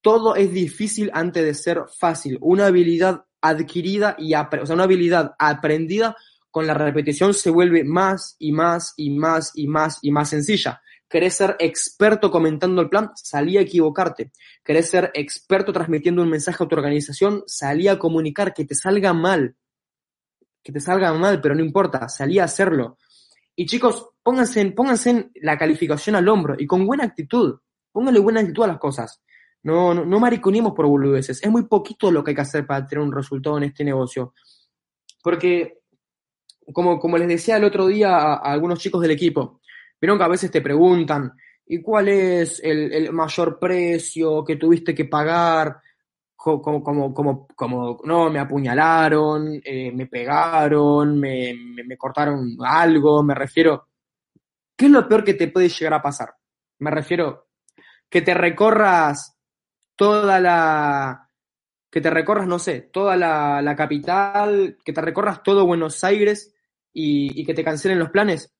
Todo es difícil antes de ser fácil. Una habilidad adquirida y, o sea, una habilidad aprendida con la repetición se vuelve más y más y más y más y más sencilla. ¿Querés ser experto comentando el plan? Salí a equivocarte. ¿Querés ser experto transmitiendo un mensaje a tu organización? Salí a comunicar, que te salga mal. Que te salga mal, pero no importa, salí a hacerlo. Y chicos, pónganse, pónganse la calificación al hombro y con buena actitud. Pónganle buena actitud a las cosas. No, no, no mariconimos por boludeces. Es muy poquito lo que hay que hacer para tener un resultado en este negocio. Porque, como, como les decía el otro día a, algunos chicos del equipo, vieron que a veces te preguntan, ¿y cuál es el, mayor precio que tuviste que pagar? Como, como, como, no, me apuñalaron, eh, me pegaron, me, cortaron algo, me refiero. ¿Qué es lo peor que te puede llegar a pasar? Me refiero que te recorras toda la, que te recorras, no sé, toda la, capital, que te recorras todo Buenos Aires y, que te cancelen los planes,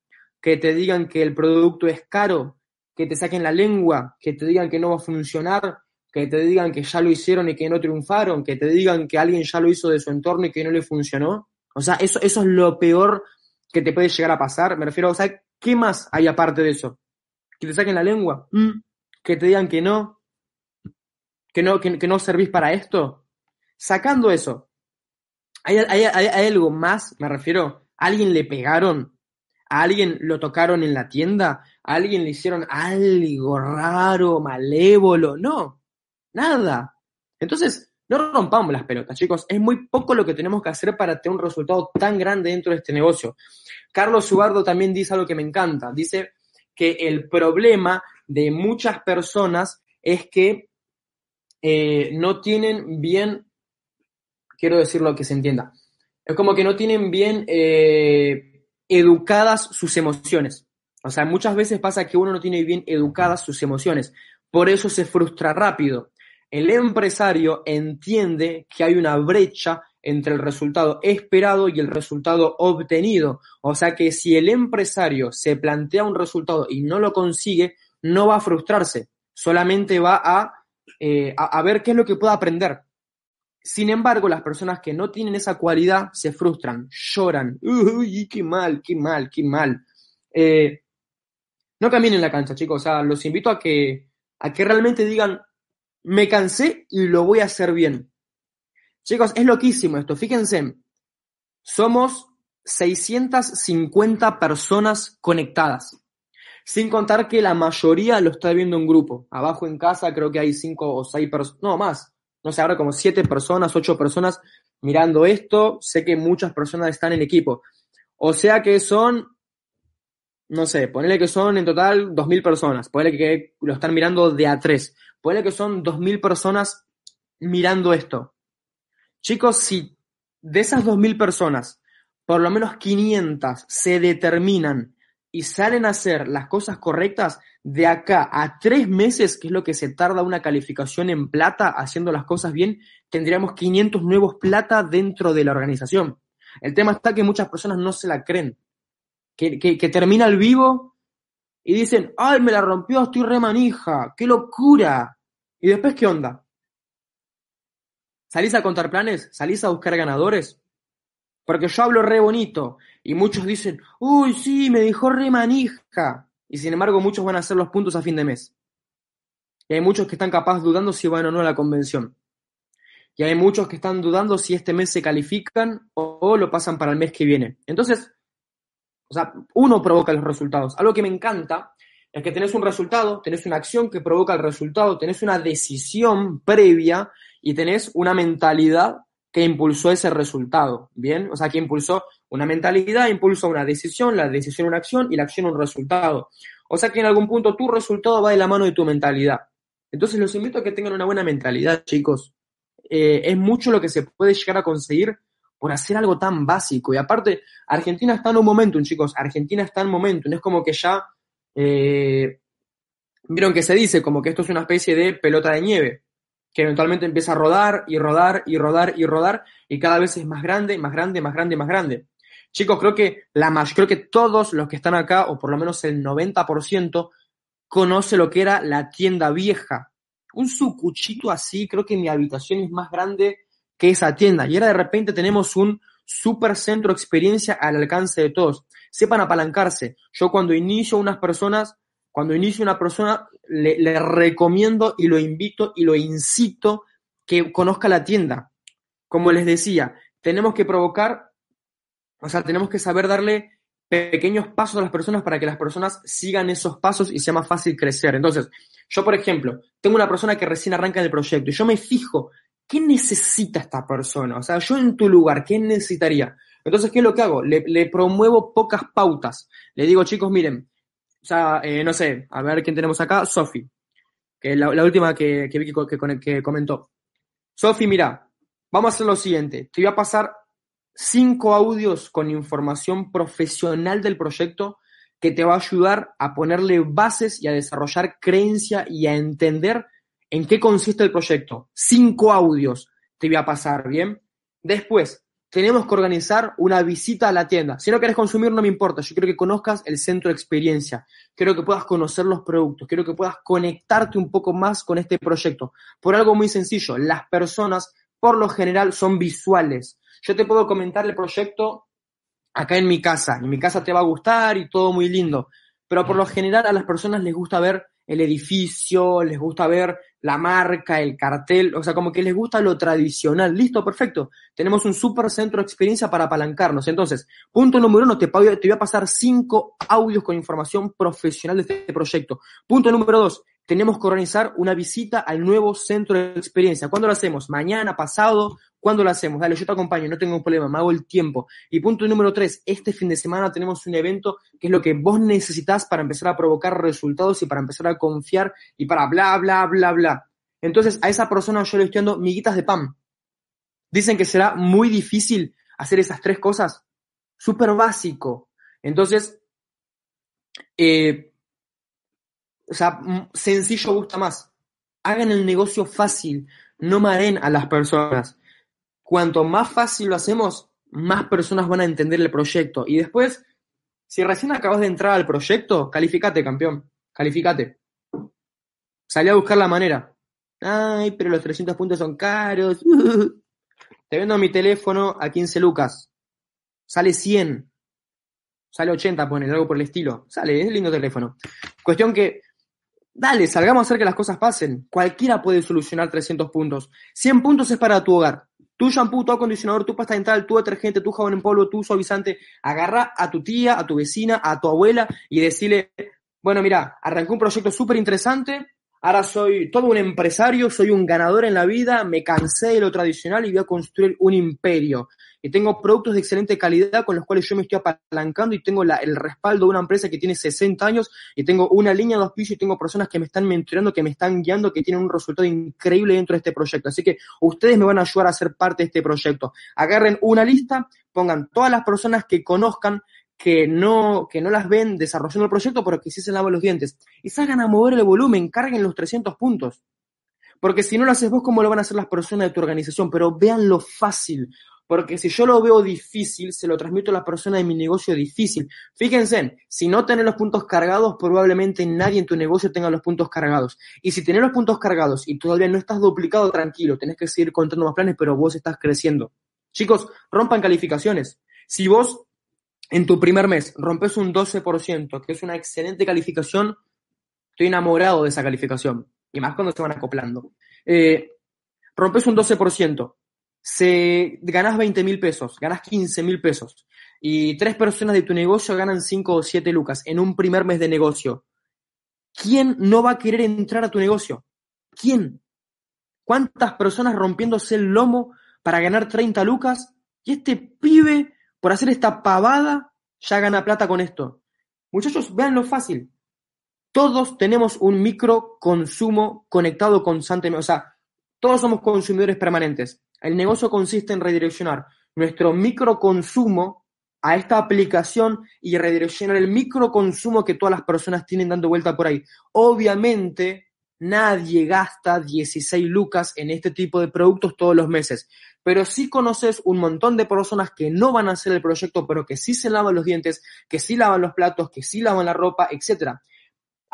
que te digan que el producto es caro, que te saquen la lengua, que te digan que no va a funcionar, que te digan que ya lo hicieron y que no triunfaron, que te digan que alguien ya lo hizo de su entorno y que no le funcionó. O sea, eso, eso es lo peor que te puede llegar a pasar. Me refiero, o sea, ¿qué más hay aparte de eso? Que te saquen la lengua, mm. que te digan que no, que no, que, no servís para esto. Sacando eso, ¿hay, algo más? Me refiero, ¿a alguien le pegaron? ¿A alguien lo tocaron en la tienda? ¿A alguien le hicieron algo raro, malévolo? No, nada. Entonces, no rompamos las pelotas, chicos. Es muy poco lo que tenemos que hacer para tener un resultado tan grande dentro de este negocio. Carlos Subardo también dice algo que me encanta. Dice que el problema de muchas personas es que eh, no tienen bien, quiero decirlo que se entienda, es como que no tienen bien eh, educadas sus emociones. O sea, muchas veces pasa que uno no tiene bien educadas sus emociones, por eso se frustra rápido. El empresario entiende que hay una brecha entre el resultado esperado y el resultado obtenido. O sea que si el empresario se plantea un resultado y no lo consigue, no va a frustrarse, solamente va a eh, a, ver qué es lo que puedo aprender. Sin embargo, las personas que no tienen esa cualidad se frustran, lloran. Uy, qué mal, qué mal, qué mal. Eh, no caminen la cancha, chicos. O sea, los invito a que, a que realmente digan, me cansé y lo voy a hacer bien. Chicos, es loquísimo esto. Fíjense, somos 650 personas conectadas. Sin contar que la mayoría lo está viendo en grupo. Abajo en casa creo que hay cinco o seis personas, no más, no sé, ahora como siete personas, ocho personas mirando esto. Sé que muchas personas están en equipo. O sea que son, no sé, ponele que son en total dos mil personas. Ponele que lo están mirando de a tres. Ponele que son dos mil personas mirando esto. Chicos, si de esas dos mil personas, por lo menos 500 se determinan y salen a hacer las cosas correctas, de acá a tres meses, que es lo que se tarda una calificación en plata haciendo las cosas bien, tendríamos 500 nuevos plata dentro de la organización. El tema está que muchas personas no se la creen. Que, termina el vivo y dicen, ay, me la rompió, estoy re manija, qué locura. ¿Y después qué onda? ¿Salís a contar planes? ¿Salís a buscar ganadores? Porque yo hablo re bonito y muchos dicen, uy, sí, me dijo re manija. Y sin embargo, muchos van a hacer los puntos a fin de mes. Y hay muchos que están capaz dudando si van o no a la convención. Y hay muchos que están dudando si este mes se califican o, lo pasan para el mes que viene. Entonces, o sea, uno provoca los resultados. Algo que me encanta es que tenés un resultado, tenés una acción que provoca el resultado, tenés una decisión previa y tenés una mentalidad que impulsó ese resultado, ¿bien? O sea, que impulsó una mentalidad, impulsó una decisión, la decisión una acción y la acción un resultado. O sea que en algún punto tu resultado va de la mano de tu mentalidad. Entonces los invito a que tengan una buena mentalidad, chicos. Eh, es mucho lo que se puede llegar a conseguir por hacer algo tan básico. Y aparte, Argentina está en un momentum, chicos. Argentina está en un momentum. Es como que ya... Eh, Vieron que se dice como que esto es una especie de pelota de nieve que eventualmente empieza a rodar y rodar y rodar y rodar y cada vez es más grande, más grande, más grande, más grande. Chicos, creo que la más, creo que todos los que están acá, o por lo menos el 90%, conoce lo que era la tienda vieja. Un sucuchito así, creo que mi habitación es más grande que esa tienda. Y ahora de repente tenemos un super centro experiencia al alcance de todos. Sepan apalancarse. Yo cuando inicio unas personas, cuando inicio una persona, le, recomiendo y lo invito y lo incito que conozca la tienda. Como les decía, tenemos que provocar, o sea, tenemos que saber darle pequeños pasos a las personas para que las personas sigan esos pasos y sea más fácil crecer. Entonces, yo, por ejemplo, tengo una persona que recién arranca en el proyecto y yo me fijo, ¿qué necesita esta persona? O sea, yo en tu lugar, ¿qué necesitaría? Entonces, ¿qué es lo que hago? Le, le promuevo pocas pautas. Le digo, chicos, miren, o sea, eh, no sé, a ver quién tenemos acá, Sofi, que es la, última que, que vi que, que comentó. Sofi, mira, vamos a hacer lo siguiente. Te voy a pasar cinco audios con información profesional del proyecto que te va a ayudar a ponerle bases y a desarrollar creencia y a entender en qué consiste el proyecto. Cinco audios te voy a pasar, ¿bien? Después, tenemos que organizar una visita a la tienda. Si no querés consumir, no me importa. Yo quiero que conozcas el centro de experiencia. Quiero que puedas conocer los productos. Quiero que puedas conectarte un poco más con este proyecto. Por algo muy sencillo. Las personas, por lo general, son visuales. Yo te puedo comentar el proyecto acá en mi casa. En mi casa te va a gustar y todo muy lindo. Pero por lo general a las personas les gusta ver el edificio, les gusta ver la marca, el cartel, o sea, como que les gusta lo tradicional. Listo, perfecto. Tenemos un super centro de experiencia para apalancarnos. Entonces, punto número uno, te, te voy a pasar cinco audios con información profesional de este proyecto. Punto número dos, tenemos que organizar una visita al nuevo centro de experiencia. ¿Cuándo lo hacemos? ¿Mañana, pasado? ¿Cuándo lo hacemos? Dale, yo te acompaño, no tengo un problema, me hago el tiempo. Y punto número tres, este fin de semana tenemos un evento que es lo que vos necesitas para empezar a provocar resultados y para empezar a confiar y para bla, bla, bla, bla. Entonces, a esa persona yo le estoy dando miguitas de pan. Dicen que será muy difícil hacer esas tres cosas. Súper básico. Entonces, eh, o sea, sencillo gusta más. Hagan el negocio fácil, no mareen a las personas. Cuanto más fácil lo hacemos, más personas van a entender el proyecto. Y después, si recién acabas de entrar al proyecto, calificate, campeón. Calificate. Salí a buscar la manera. Ay, pero los 300 puntos son caros. Te vendo mi teléfono a 15 lucas. Sale 100. Sale 80, pone, algo por el estilo. Sale, es lindo teléfono. Cuestión que Dale, salgamos a hacer que las cosas pasen. Cualquiera puede solucionar 300 puntos. 100 puntos es para tu hogar. Tu shampoo, tu acondicionador, tu pasta dental, tu detergente, tu jabón en polvo, tu suavizante. Agarra a tu tía, a tu vecina, a tu abuela y decirle, bueno, mira, arrancó un proyecto súper interesante, ahora soy todo un empresario, soy un ganador en la vida, me cansé de lo tradicional y voy a construir un imperio y tengo productos de excelente calidad con los cuales yo me estoy apalancando y tengo el respaldo de una empresa que tiene 60 años y tengo una línea de auspicio y tengo personas que me están mentoreando, que me están guiando, que tienen un resultado increíble dentro de este proyecto. Así que ustedes me van a ayudar a ser parte de este proyecto. Agarren una lista, pongan todas las personas que conozcan que no, que no las ven desarrollando el proyecto, pero que sí se lavan los dientes. Y salgan a mover el volumen, carguen los 300 puntos. Porque si no lo haces vos, ¿cómo lo van a hacer las personas de tu organización? Pero vean lo fácil. Porque si yo lo veo difícil, se lo transmito a la persona de mi negocio difícil. Fíjense, si no tenés los puntos cargados, probablemente nadie en tu negocio tenga los puntos cargados. Y si tenés los puntos cargados y todavía no estás duplicado, tranquilo, tenés que seguir contando más planes, pero vos estás creciendo. Chicos, rompan calificaciones. Si vos en tu primer mes rompes un 12%, que es una excelente calificación, estoy enamorado de esa calificación. Y más cuando se van acoplando. Eh, rompes un 12%, se, ganas 20 mil pesos, ganas 15 mil pesos. Y tres personas de tu negocio ganan 5 o 7 lucas en un primer mes de negocio. ¿Quién no va a querer entrar a tu negocio? ¿Quién? ¿Cuántas personas rompiéndose el lomo para ganar 30 lucas? Y este pibe por hacer esta pavada, ya gana plata con esto. Muchachos, vean lo fácil. Todos tenemos un micro consumo conectado constantemente. O sea, todos somos consumidores permanentes. El negocio consiste en redireccionar nuestro micro consumo a esta aplicación y redireccionar el micro consumo que todas las personas tienen dando vuelta por ahí. Obviamente, nadie gasta 16 lucas en este tipo de productos todos los meses pero sí conoces un montón de personas que no van a hacer el proyecto, pero que sí se lavan los dientes, que sí lavan los platos, que sí lavan la ropa, etcétera.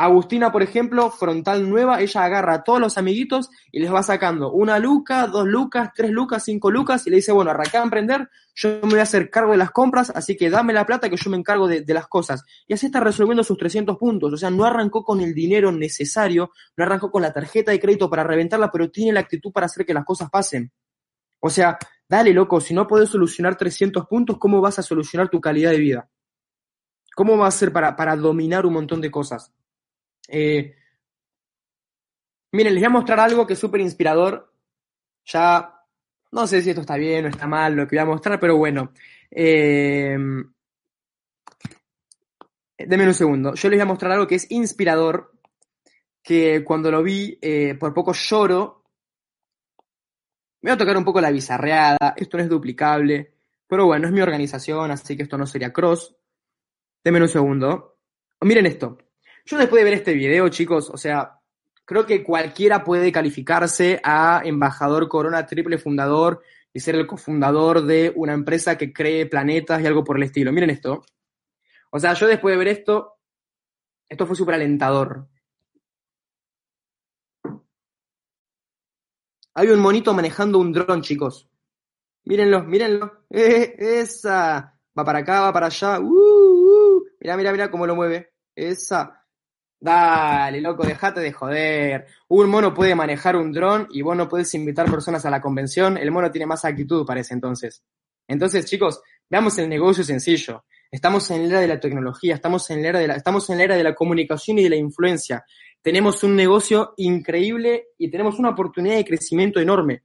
Agustina, por ejemplo, frontal nueva, ella agarra a todos los amiguitos y les va sacando una luca, dos lucas, tres lucas, cinco lucas y le dice, bueno, arranca a emprender, yo me voy a hacer cargo de las compras, así que dame la plata que yo me encargo de, las cosas. Y así está resolviendo sus 300 puntos, o sea, no arrancó con el dinero necesario, no arrancó con la tarjeta de crédito para reventarla, pero tiene la actitud para hacer que las cosas pasen. O sea, dale, loco, si no puedes solucionar 300 puntos, ¿cómo vas a solucionar tu calidad de vida? ¿Cómo va a ser para, para dominar un montón de cosas? Eh, miren, les voy a mostrar algo que es súper inspirador. Ya no sé si esto está bien o está mal lo que voy a mostrar, pero bueno. Eh, Deme un segundo. Yo les voy a mostrar algo que es inspirador, que cuando lo vi, eh, por poco lloro me voy a tocar un poco la bizarreada, esto no es duplicable, pero bueno, es mi organización, así que esto no sería cross. Denme un segundo. miren esto. Yo después de ver este video, chicos, o sea, creo que cualquiera puede calificarse a embajador Corona Triple Fundador y ser el cofundador de una empresa que cree planetas y algo por el estilo. Miren esto. O sea, yo después de ver esto, esto fue súper alentador. Hay un monito manejando un dron, chicos. Mírenlo, mírenlo. Eh, esa. Va para acá, va para allá. Uh, uh. Mirá, mirá, mirá cómo lo mueve. Esa. Dale, loco, dejate de joder. Un mono puede manejar un dron y vos no puedes invitar personas a la convención. El mono tiene más actitud, parece entonces. Entonces, chicos, veamos el negocio sencillo. Estamos en la era de la tecnología, estamos en la era de la, estamos en la era de la comunicación y de la influencia tenemos un negocio increíble y tenemos una oportunidad de crecimiento enorme.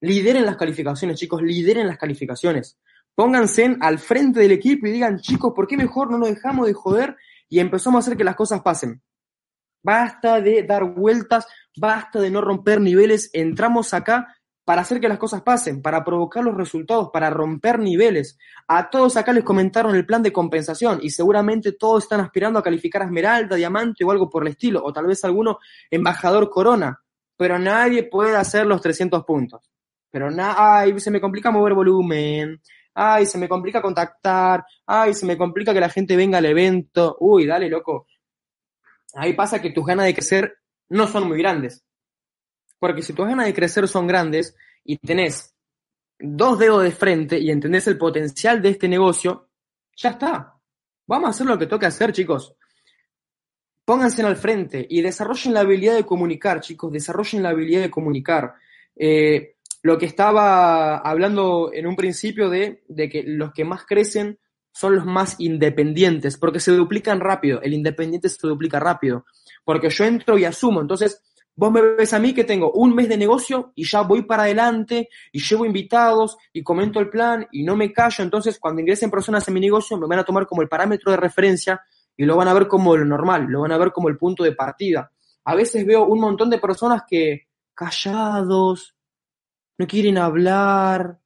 Lideren las calificaciones, chicos, lideren las calificaciones. Pónganse al frente del equipo y digan, chicos, ¿por qué mejor no nos dejamos de joder y empezamos a hacer que las cosas pasen? Basta de dar vueltas, basta de no romper niveles, entramos acá para hacer que las cosas pasen, para provocar los resultados, para romper niveles. A todos acá les comentaron el plan de compensación y seguramente todos están aspirando a calificar a Esmeralda, Diamante o algo por el estilo, o tal vez alguno embajador Corona, pero nadie puede hacer los 300 puntos. Pero nada, ay, se me complica mover volumen, ay, se me complica contactar, ay, se me complica que la gente venga al evento, uy, dale, loco. Ahí pasa que tus ganas de crecer no son muy grandes. Porque si tus ganas de crecer son grandes y tenés dos dedos de frente y entendés el potencial de este negocio, ya está. Vamos a hacer lo que toque hacer, chicos. Pónganse al frente y desarrollen la habilidad de comunicar, chicos, desarrollen la habilidad de comunicar. Eh, lo que estaba hablando en un principio de, de que los que más crecen son los más independientes, porque se duplican rápido, el independiente se duplica rápido, porque yo entro y asumo, entonces Vos me ves a mí que tengo un mes de negocio y ya voy para adelante y llevo invitados y comento el plan y no me callo. Entonces, cuando ingresen personas en mi negocio, me van a tomar como el parámetro de referencia y lo van a ver como lo normal, lo van a ver como el punto de partida. A veces veo un montón de personas que callados, no quieren hablar,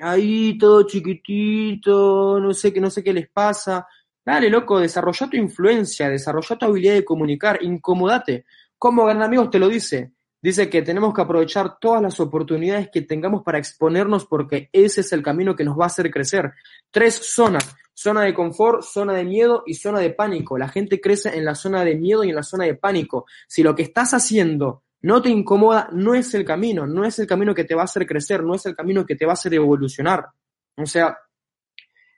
ahí todo chiquitito, no sé qué, no sé qué les pasa. Dale, loco, desarrolla tu influencia, desarrolla tu habilidad de comunicar, incomodate. ¿Cómo ganar amigos? Te lo dice. dice que tenemos que aprovechar todas las oportunidades que tengamos para exponernos porque ese es el camino que nos va a hacer crecer. Tres zonas, zona de confort, zona de miedo y zona de pánico. La gente crece en la zona de miedo y en la zona de pánico. Si lo que estás haciendo no te incomoda, no es el camino, no es el camino que te va a hacer crecer, no es el camino que te va a hacer evolucionar. O sea,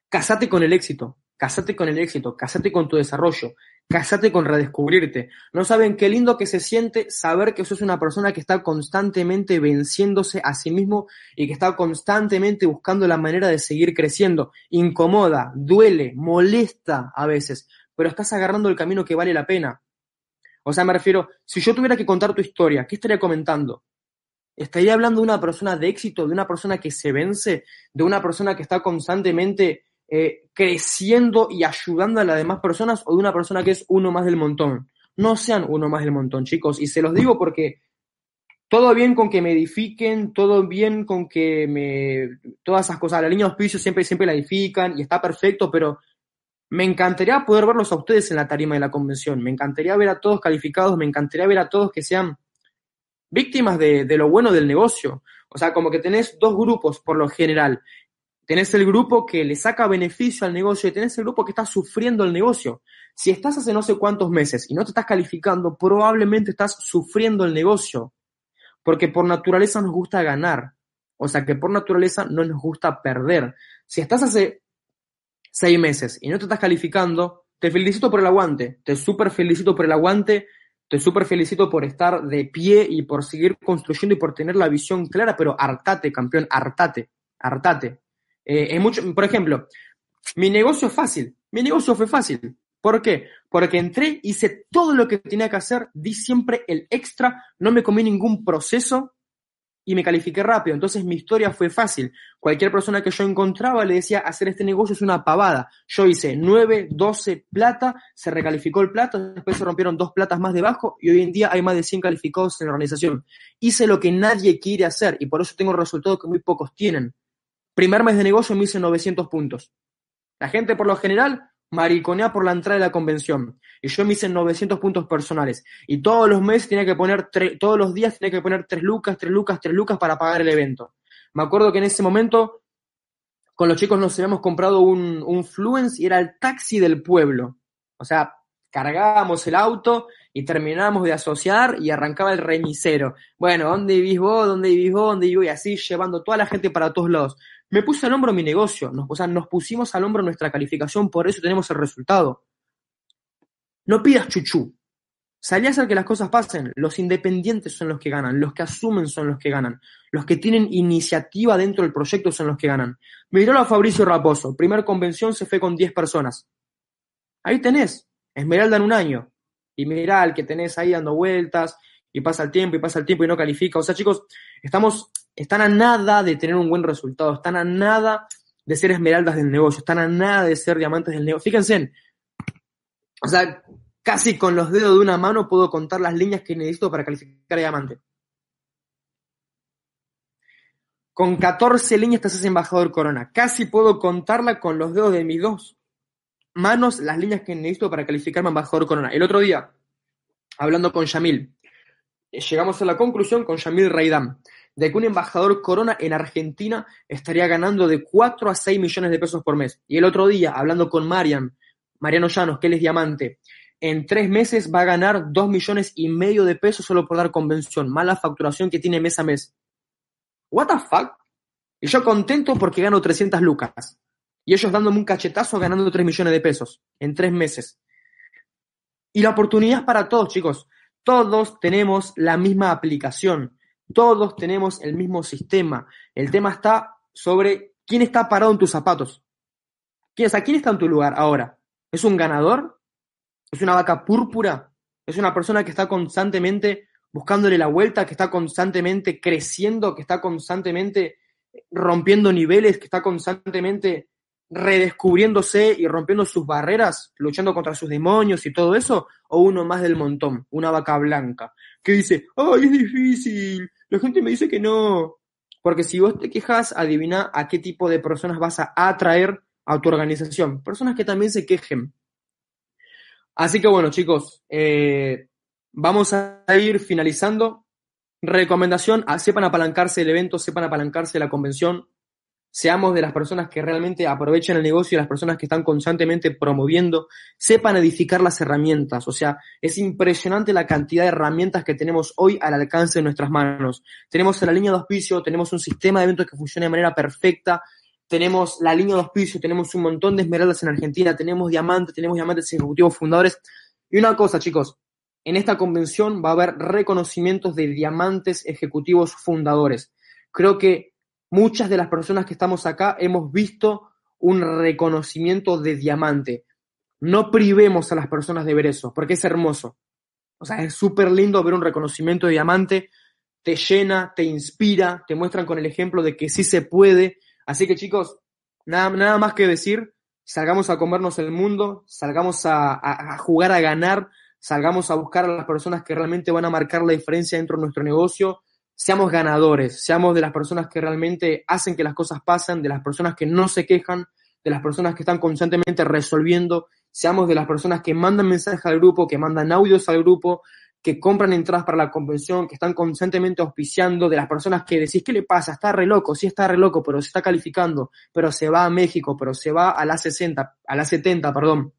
casate con el éxito, casate con el éxito, casate con tu desarrollo, Cásate con redescubrirte. No saben qué lindo que se siente saber que sos una persona que está constantemente venciéndose a sí mismo y que está constantemente buscando la manera de seguir creciendo. Incomoda, duele, molesta a veces, pero estás agarrando el camino que vale la pena. O sea, me refiero, si yo tuviera que contar tu historia, ¿qué estaría comentando? Estaría hablando de una persona de éxito, de una persona que se vence, de una persona que está constantemente eh, creciendo y ayudando a las demás personas o de una persona que es uno más del montón. No sean uno más del montón, chicos. Y se los digo porque todo bien con que me edifiquen, todo bien con que me. Todas esas cosas. La línea de auspicio siempre, siempre la edifican y está perfecto, pero me encantaría poder verlos a ustedes en la tarima de la convención. Me encantaría ver a todos calificados, me encantaría ver a todos que sean víctimas de, lo bueno del negocio. O sea, como que tenés dos grupos por lo general. Tenés el grupo que le saca beneficio al negocio y tenés el grupo que está sufriendo el negocio. Si estás hace no sé cuántos meses y no te estás calificando, probablemente estás sufriendo el negocio. Porque por naturaleza nos gusta ganar. O sea que por naturaleza no nos gusta perder. Si estás hace seis meses y no te estás calificando, te felicito por el aguante. Te súper felicito por el aguante. Te súper felicito por estar de pie y por seguir construyendo y por tener la visión clara, pero hartate, campeón, hartate, hartate. Eh, mucho, por ejemplo, mi negocio es fácil. Mi negocio fue fácil. ¿Por qué? Porque entré, hice todo lo que tenía que hacer, di siempre el extra, no me comí ningún proceso y me califiqué rápido. Entonces mi historia fue fácil. Cualquier persona que yo encontraba le decía, hacer este negocio es una pavada. Yo hice 9, 12 plata, se recalificó el plato, después se rompieron dos platas más debajo y hoy en día hay más de 100 calificados en la organización. Hice lo que nadie quiere hacer y por eso tengo resultados que muy pocos tienen. Primer mes de negocio me hice 900 puntos. La gente por lo general mariconea por la entrada de la convención. Y yo me hice 900 puntos personales. Y todos los meses tenía que poner, todos los días tenía que poner 3 lucas, 3 lucas, 3 lucas para pagar el evento. Me acuerdo que en ese momento con los chicos nos habíamos comprado un, un Fluence y era el taxi del pueblo. O sea, cargábamos el auto y terminábamos de asociar y arrancaba el remisero. Bueno, ¿dónde vivís vos? ¿Dónde vivís vos? ¿Dónde vivo? Y así llevando toda la gente para todos lados. Me puse al hombro mi negocio, nos, o sea, nos pusimos al hombro nuestra calificación, por eso tenemos el resultado. No pidas chuchú. Salí a hacer que las cosas pasen. Los independientes son los que ganan, los que asumen son los que ganan, los que tienen iniciativa dentro del proyecto son los que ganan. Miró a Fabricio Raposo, primer convención se fue con 10 personas. Ahí tenés, Esmeralda en un año. Y mirá al que tenés ahí dando vueltas, y pasa el tiempo, y pasa el tiempo y no califica. O sea, chicos, estamos están a nada de tener un buen resultado, están a nada de ser esmeraldas del negocio, están a nada de ser diamantes del negocio. Fíjense, o sea, casi con los dedos de una mano puedo contar las líneas que necesito para calificar a diamante. Con 14 líneas te haces embajador corona. Casi puedo contarla con los dedos de mis dos manos las líneas que necesito para calificarme a embajador corona. El otro día, hablando con Yamil, llegamos a la conclusión con Yamil Raidam de que un embajador Corona en Argentina estaría ganando de 4 a 6 millones de pesos por mes. Y el otro día, hablando con Marian, Mariano Llanos, que él es diamante, en tres meses va a ganar 2 millones y medio de pesos solo por dar convención, mala facturación que tiene mes a mes. ¿What the fuck? Y yo contento porque gano 300 lucas. Y ellos dándome un cachetazo ganando 3 millones de pesos en tres meses. Y la oportunidad es para todos, chicos. Todos tenemos la misma aplicación. Todos tenemos el mismo sistema. El tema está sobre quién está parado en tus zapatos. ¿Quién, o ¿quién está en tu lugar ahora? ¿Es un ganador? ¿Es una vaca púrpura? ¿Es una persona que está constantemente buscándole la vuelta, que está constantemente creciendo, que está constantemente rompiendo niveles, que está constantemente redescubriéndose y rompiendo sus barreras, luchando contra sus demonios y todo eso, o uno más del montón, una vaca blanca, que dice, ¡ay, es difícil! La gente me dice que no. Porque si vos te quejas, adivina a qué tipo de personas vas a atraer a tu organización. Personas que también se quejen. Así que bueno, chicos, eh, vamos a ir finalizando. recomendación, sepan apalancarse del evento, sepan apalancarse la convención, seamos de las personas que realmente aprovechen el negocio y las personas que están constantemente promoviendo, sepan edificar las herramientas. O sea, es impresionante la cantidad de herramientas que tenemos hoy al alcance de nuestras manos. Tenemos la línea de auspicio, tenemos un sistema de eventos que funciona de manera perfecta, tenemos la línea de auspicio, tenemos un montón de esmeraldas en Argentina, tenemos diamantes, tenemos diamantes ejecutivos fundadores. Y una cosa, chicos, en esta convención va a haber reconocimientos de diamantes ejecutivos fundadores. Creo que muchas de las personas que estamos acá hemos visto un reconocimiento de diamante. No privemos a las personas de ver eso, porque es hermoso. O sea, es súper lindo ver un reconocimiento de diamante, te llena, te inspira, te muestran con el ejemplo de que sí se puede. Así que chicos, nada, nada más que decir, salgamos a comernos el mundo, salgamos a, a jugar a ganar, salgamos a buscar a las personas que realmente van a marcar la diferencia dentro de nuestro negocio, seamos ganadores, seamos de las personas que realmente hacen que las cosas pasen, de las personas que no se quejan, de las personas que están constantemente resolviendo, seamos de las personas que mandan mensajes al grupo, que mandan audios al grupo, que compran entradas para la convención, que están constantemente auspiciando, de las personas que decís, ¿qué le pasa? Está re loco, sí está re loco, pero se está calificando, pero se va a México, pero se va a la 60, a la 70, perdón.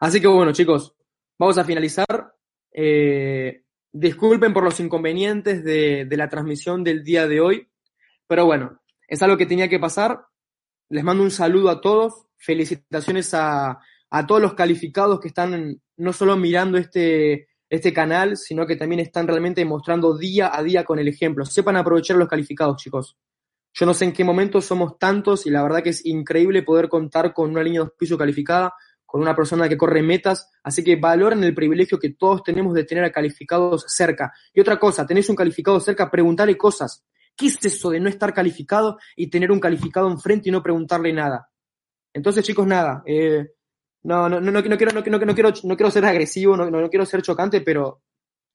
Así que bueno, chicos, vamos a finalizar. Eh, Disculpen por los inconvenientes de, la transmisión del día de hoy, pero bueno, es algo que tenía que pasar. Les mando un saludo a todos, felicitaciones a, todos los calificados que están no solo mirando este, este canal, sino que también están realmente mostrando día a día con el ejemplo. Sepan aprovechar los calificados, chicos. Yo no sé en qué momento somos tantos y la verdad que es increíble poder contar con una línea de auspicio calificada con una persona que corre metas, así que valoren el privilegio que todos tenemos de tener a calificados cerca. Y otra cosa, tenés un calificado cerca, preguntarle cosas. ¿Qué es eso de no estar calificado y tener un calificado enfrente y no preguntarle nada? Entonces, chicos, nada. Eh, no, no, no, no, quiero, no, no, quiero, no quiero ser agresivo, no, no, quiero ser chocante, pero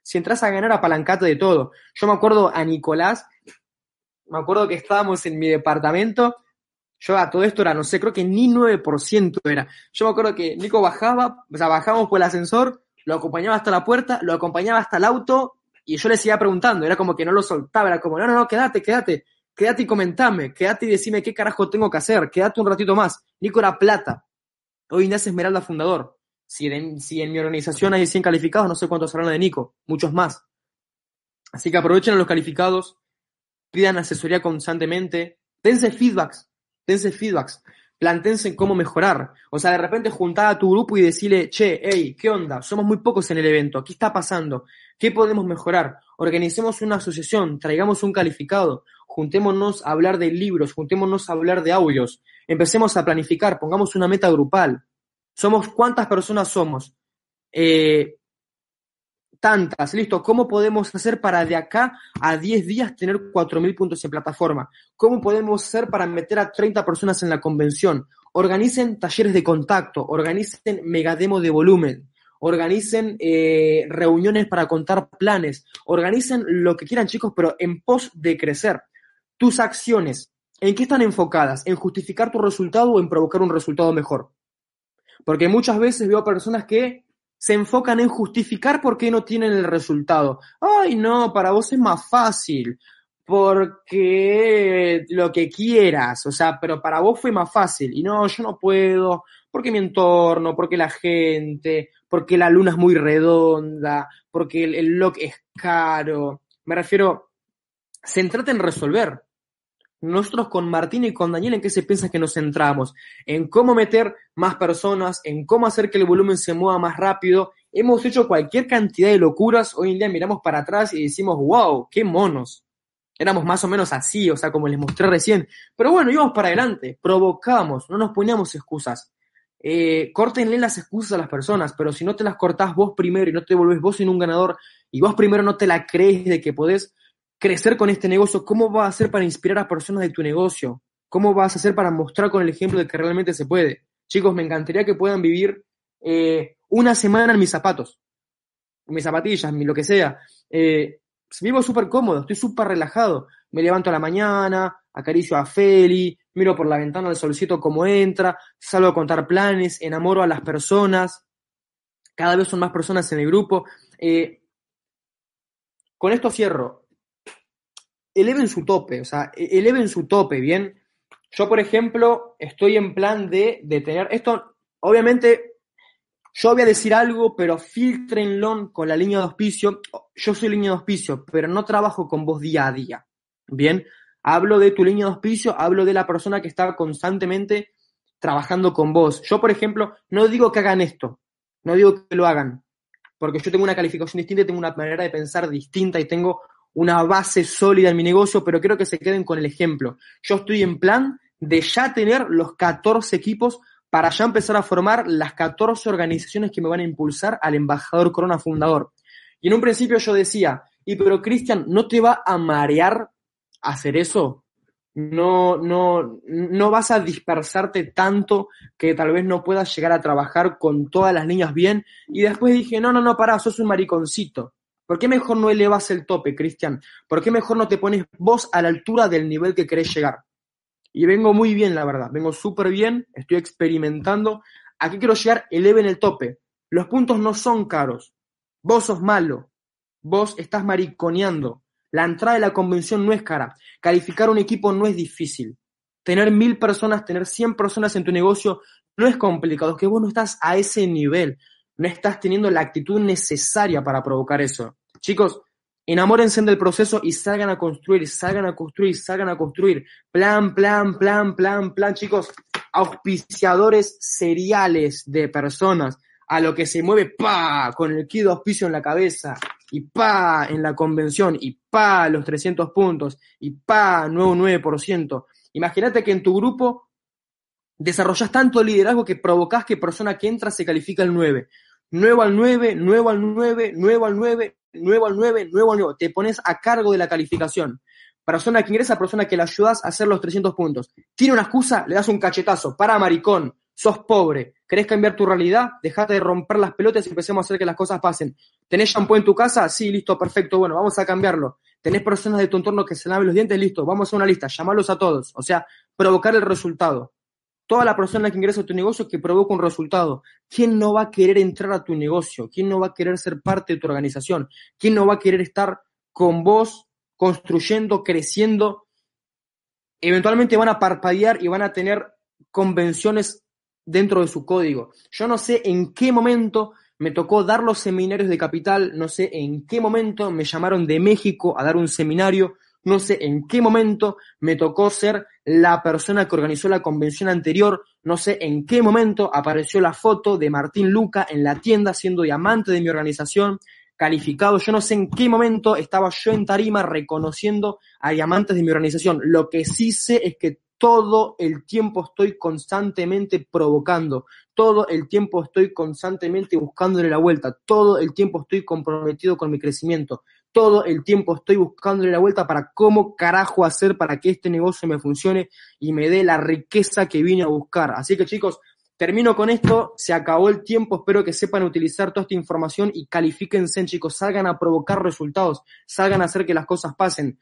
si entras a ganar, apalancate de todo. Yo me acuerdo a Nicolás, me acuerdo que estábamos en mi departamento yo a todo esto era, no sé, creo que ni 9% era. Yo me acuerdo que Nico bajaba, o sea, bajábamos por el ascensor, lo acompañaba hasta la puerta, lo acompañaba hasta el auto y yo le seguía preguntando, era como que no lo soltaba, era como, no, no, no, quédate, quédate, quédate y comentame, quédate y decime qué carajo tengo que hacer, quédate un ratito más. Nico era plata. Hoy nace Esmeralda fundador. Si en, si en mi organización hay 100 calificados, no sé cuántos serán de Nico, muchos más. Así que aprovechen a los calificados, pidan asesoría constantemente, dense feedbacks, dense feedbacks, plantense cómo mejorar. O sea, de repente juntar a tu grupo y decirle, che, hey, ¿qué onda? Somos muy pocos en el evento, ¿qué está pasando? ¿Qué podemos mejorar? Organicemos una asociación, traigamos un calificado, juntémonos a hablar de libros, juntémonos a hablar de audios, empecemos a planificar, pongamos una meta grupal. Somos, ¿cuántas personas somos? Eh, tantas, listo, ¿cómo podemos hacer para de acá a 10 días tener 4.000 puntos en plataforma? ¿Cómo podemos hacer para meter a 30 personas en la convención? Organicen talleres de contacto, organicen megademo de volumen, organicen eh, reuniones para contar planes, organicen lo que quieran chicos, pero en pos de crecer. Tus acciones, ¿en qué están enfocadas? ¿En justificar tu resultado o en provocar un resultado mejor? Porque muchas veces veo personas que se enfocan en justificar por qué no tienen el resultado. Ay, no, para vos es más fácil, porque lo que quieras, o sea, pero para vos fue más fácil. Y no, yo no puedo, porque mi entorno, porque la gente, porque la luna es muy redonda, porque el, el lock es caro. Me refiero, centrate en resolver. Nosotros con Martín y con Daniel, ¿en qué se piensa que nos centramos? En cómo meter más personas, en cómo hacer que el volumen se mueva más rápido. Hemos hecho cualquier cantidad de locuras. Hoy en día miramos para atrás y decimos, wow, qué monos. Éramos más o menos así, o sea, como les mostré recién. Pero bueno, íbamos para adelante, provocamos, no nos poníamos excusas. Eh, córtenle las excusas a las personas, pero si no te las cortás vos primero y no te volvés vos en un ganador y vos primero no te la crees de que podés, crecer con este negocio, ¿cómo vas a hacer para inspirar a personas de tu negocio? ¿Cómo vas a hacer para mostrar con el ejemplo de que realmente se puede? Chicos, me encantaría que puedan vivir eh, una semana en mis zapatos, mis zapatillas, en lo que sea. Eh, vivo súper cómodo, estoy súper relajado. Me levanto a la mañana, acaricio a Feli, miro por la ventana al solcito cómo entra, salgo a contar planes, enamoro a las personas. Cada vez son más personas en el grupo. Eh, con esto cierro. Eleven su tope, o sea, eleven su tope, ¿bien? Yo, por ejemplo, estoy en plan de, de tener, esto, obviamente, yo voy a decir algo, pero filtrenlo con la línea de auspicio. Yo soy línea de auspicio, pero no trabajo con vos día a día. Bien, hablo de tu línea de auspicio, hablo de la persona que está constantemente trabajando con vos. Yo, por ejemplo, no digo que hagan esto, no digo que lo hagan, porque yo tengo una calificación distinta tengo una manera de pensar distinta y tengo una base sólida en mi negocio, pero quiero que se queden con el ejemplo. Yo estoy en plan de ya tener los 14 equipos para ya empezar a formar las 14 organizaciones que me van a impulsar al embajador Corona fundador. Y en un principio yo decía, y pero Cristian, ¿no te va a marear hacer eso? No, no, no vas a dispersarte tanto que tal vez no puedas llegar a trabajar con todas las niñas bien. Y después dije, no, no, no, pará, sos un mariconcito. ¿Por qué mejor no elevas el tope, Cristian? ¿Por qué mejor no te pones vos a la altura del nivel que querés llegar? Y vengo muy bien, la verdad. Vengo súper bien, estoy experimentando. Aquí quiero llegar, eleven el tope. Los puntos no son caros. Vos sos malo. Vos estás mariconeando. La entrada de la convención no es cara. Calificar un equipo no es difícil. Tener mil personas, tener cien personas en tu negocio no es complicado. Es que vos no estás a ese nivel. No estás teniendo la actitud necesaria para provocar eso. Chicos, Enamórense del proceso y salgan a construir, salgan a construir, salgan a construir. Plan, plan, plan, plan, plan, chicos. Auspiciadores seriales de personas a lo que se mueve, pa, con el kit de auspicio en la cabeza, y pa, en la convención, y pa, los 300 puntos, y pa, nuevo 9%. Imagínate que en tu grupo desarrollas tanto liderazgo que provocas que persona que entra se califica el 9. Nuevo al 9, nuevo al 9, nuevo al 9, nuevo al 9, nuevo al 9. Te pones a cargo de la calificación. Persona que ingresa, persona que le ayudas a hacer los 300 puntos. Tiene una excusa, le das un cachetazo. Para, maricón. Sos pobre. ¿Querés cambiar tu realidad? Dejate de romper las pelotas y empecemos a hacer que las cosas pasen. ¿Tenés shampoo en tu casa? Sí, listo, perfecto. Bueno, vamos a cambiarlo. ¿Tenés personas de tu entorno que se laven los dientes? Listo, vamos a hacer una lista. Llamarlos a todos. O sea, provocar el resultado toda la persona que ingresa a tu negocio que provoca un resultado. ¿Quién no va a querer entrar a tu negocio? ¿Quién no va a querer ser parte de tu organización? ¿Quién no va a querer estar con vos construyendo, creciendo? Eventualmente van a parpadear y van a tener convenciones dentro de su código. Yo no sé en qué momento me tocó dar los seminarios de capital, no sé en qué momento me llamaron de México a dar un seminario, no sé en qué momento me tocó ser la persona que organizó la convención anterior, no sé en qué momento apareció la foto de Martín Luca en la tienda siendo diamante de mi organización, calificado, yo no sé en qué momento estaba yo en tarima reconociendo a diamantes de mi organización. Lo que sí sé es que todo el tiempo estoy constantemente provocando, todo el tiempo estoy constantemente buscándole la vuelta, todo el tiempo estoy comprometido con mi crecimiento, todo el tiempo estoy buscándole la vuelta para cómo carajo hacer para que este negocio me funcione y me dé la riqueza que vine a buscar. Así que chicos, termino con esto, se acabó el tiempo, espero que sepan utilizar toda esta información y califíquense chicos, salgan a provocar resultados, salgan a hacer que las cosas pasen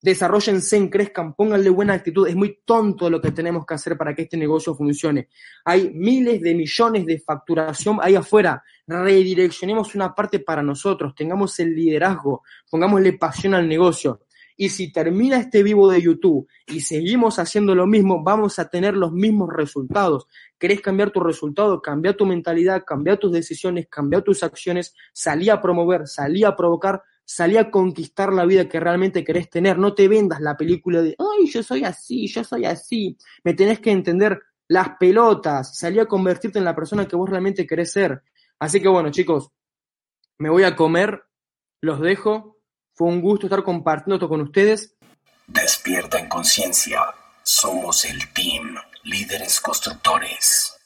desarrollense, crezcan, pónganle buena actitud. Es muy tonto lo que tenemos que hacer para que este negocio funcione. Hay miles de millones de facturación ahí afuera. Redireccionemos una parte para nosotros, tengamos el liderazgo, pongámosle pasión al negocio. Y si termina este vivo de YouTube y seguimos haciendo lo mismo, vamos a tener los mismos resultados. ¿Querés cambiar tu resultado? Cambia tu mentalidad, cambia tus decisiones, cambia tus acciones, salí a promover, salí a provocar, salí a conquistar la vida que realmente querés tener. No te vendas la película de, ay, yo soy así, yo soy así. Me tenés que entender las pelotas, salí a convertirte en la persona que vos realmente querés ser. Así que bueno, chicos, me voy a comer, los dejo. Fue un gusto estar compartiendo esto con ustedes. Despierta en conciencia. Somos el team, líderes constructores.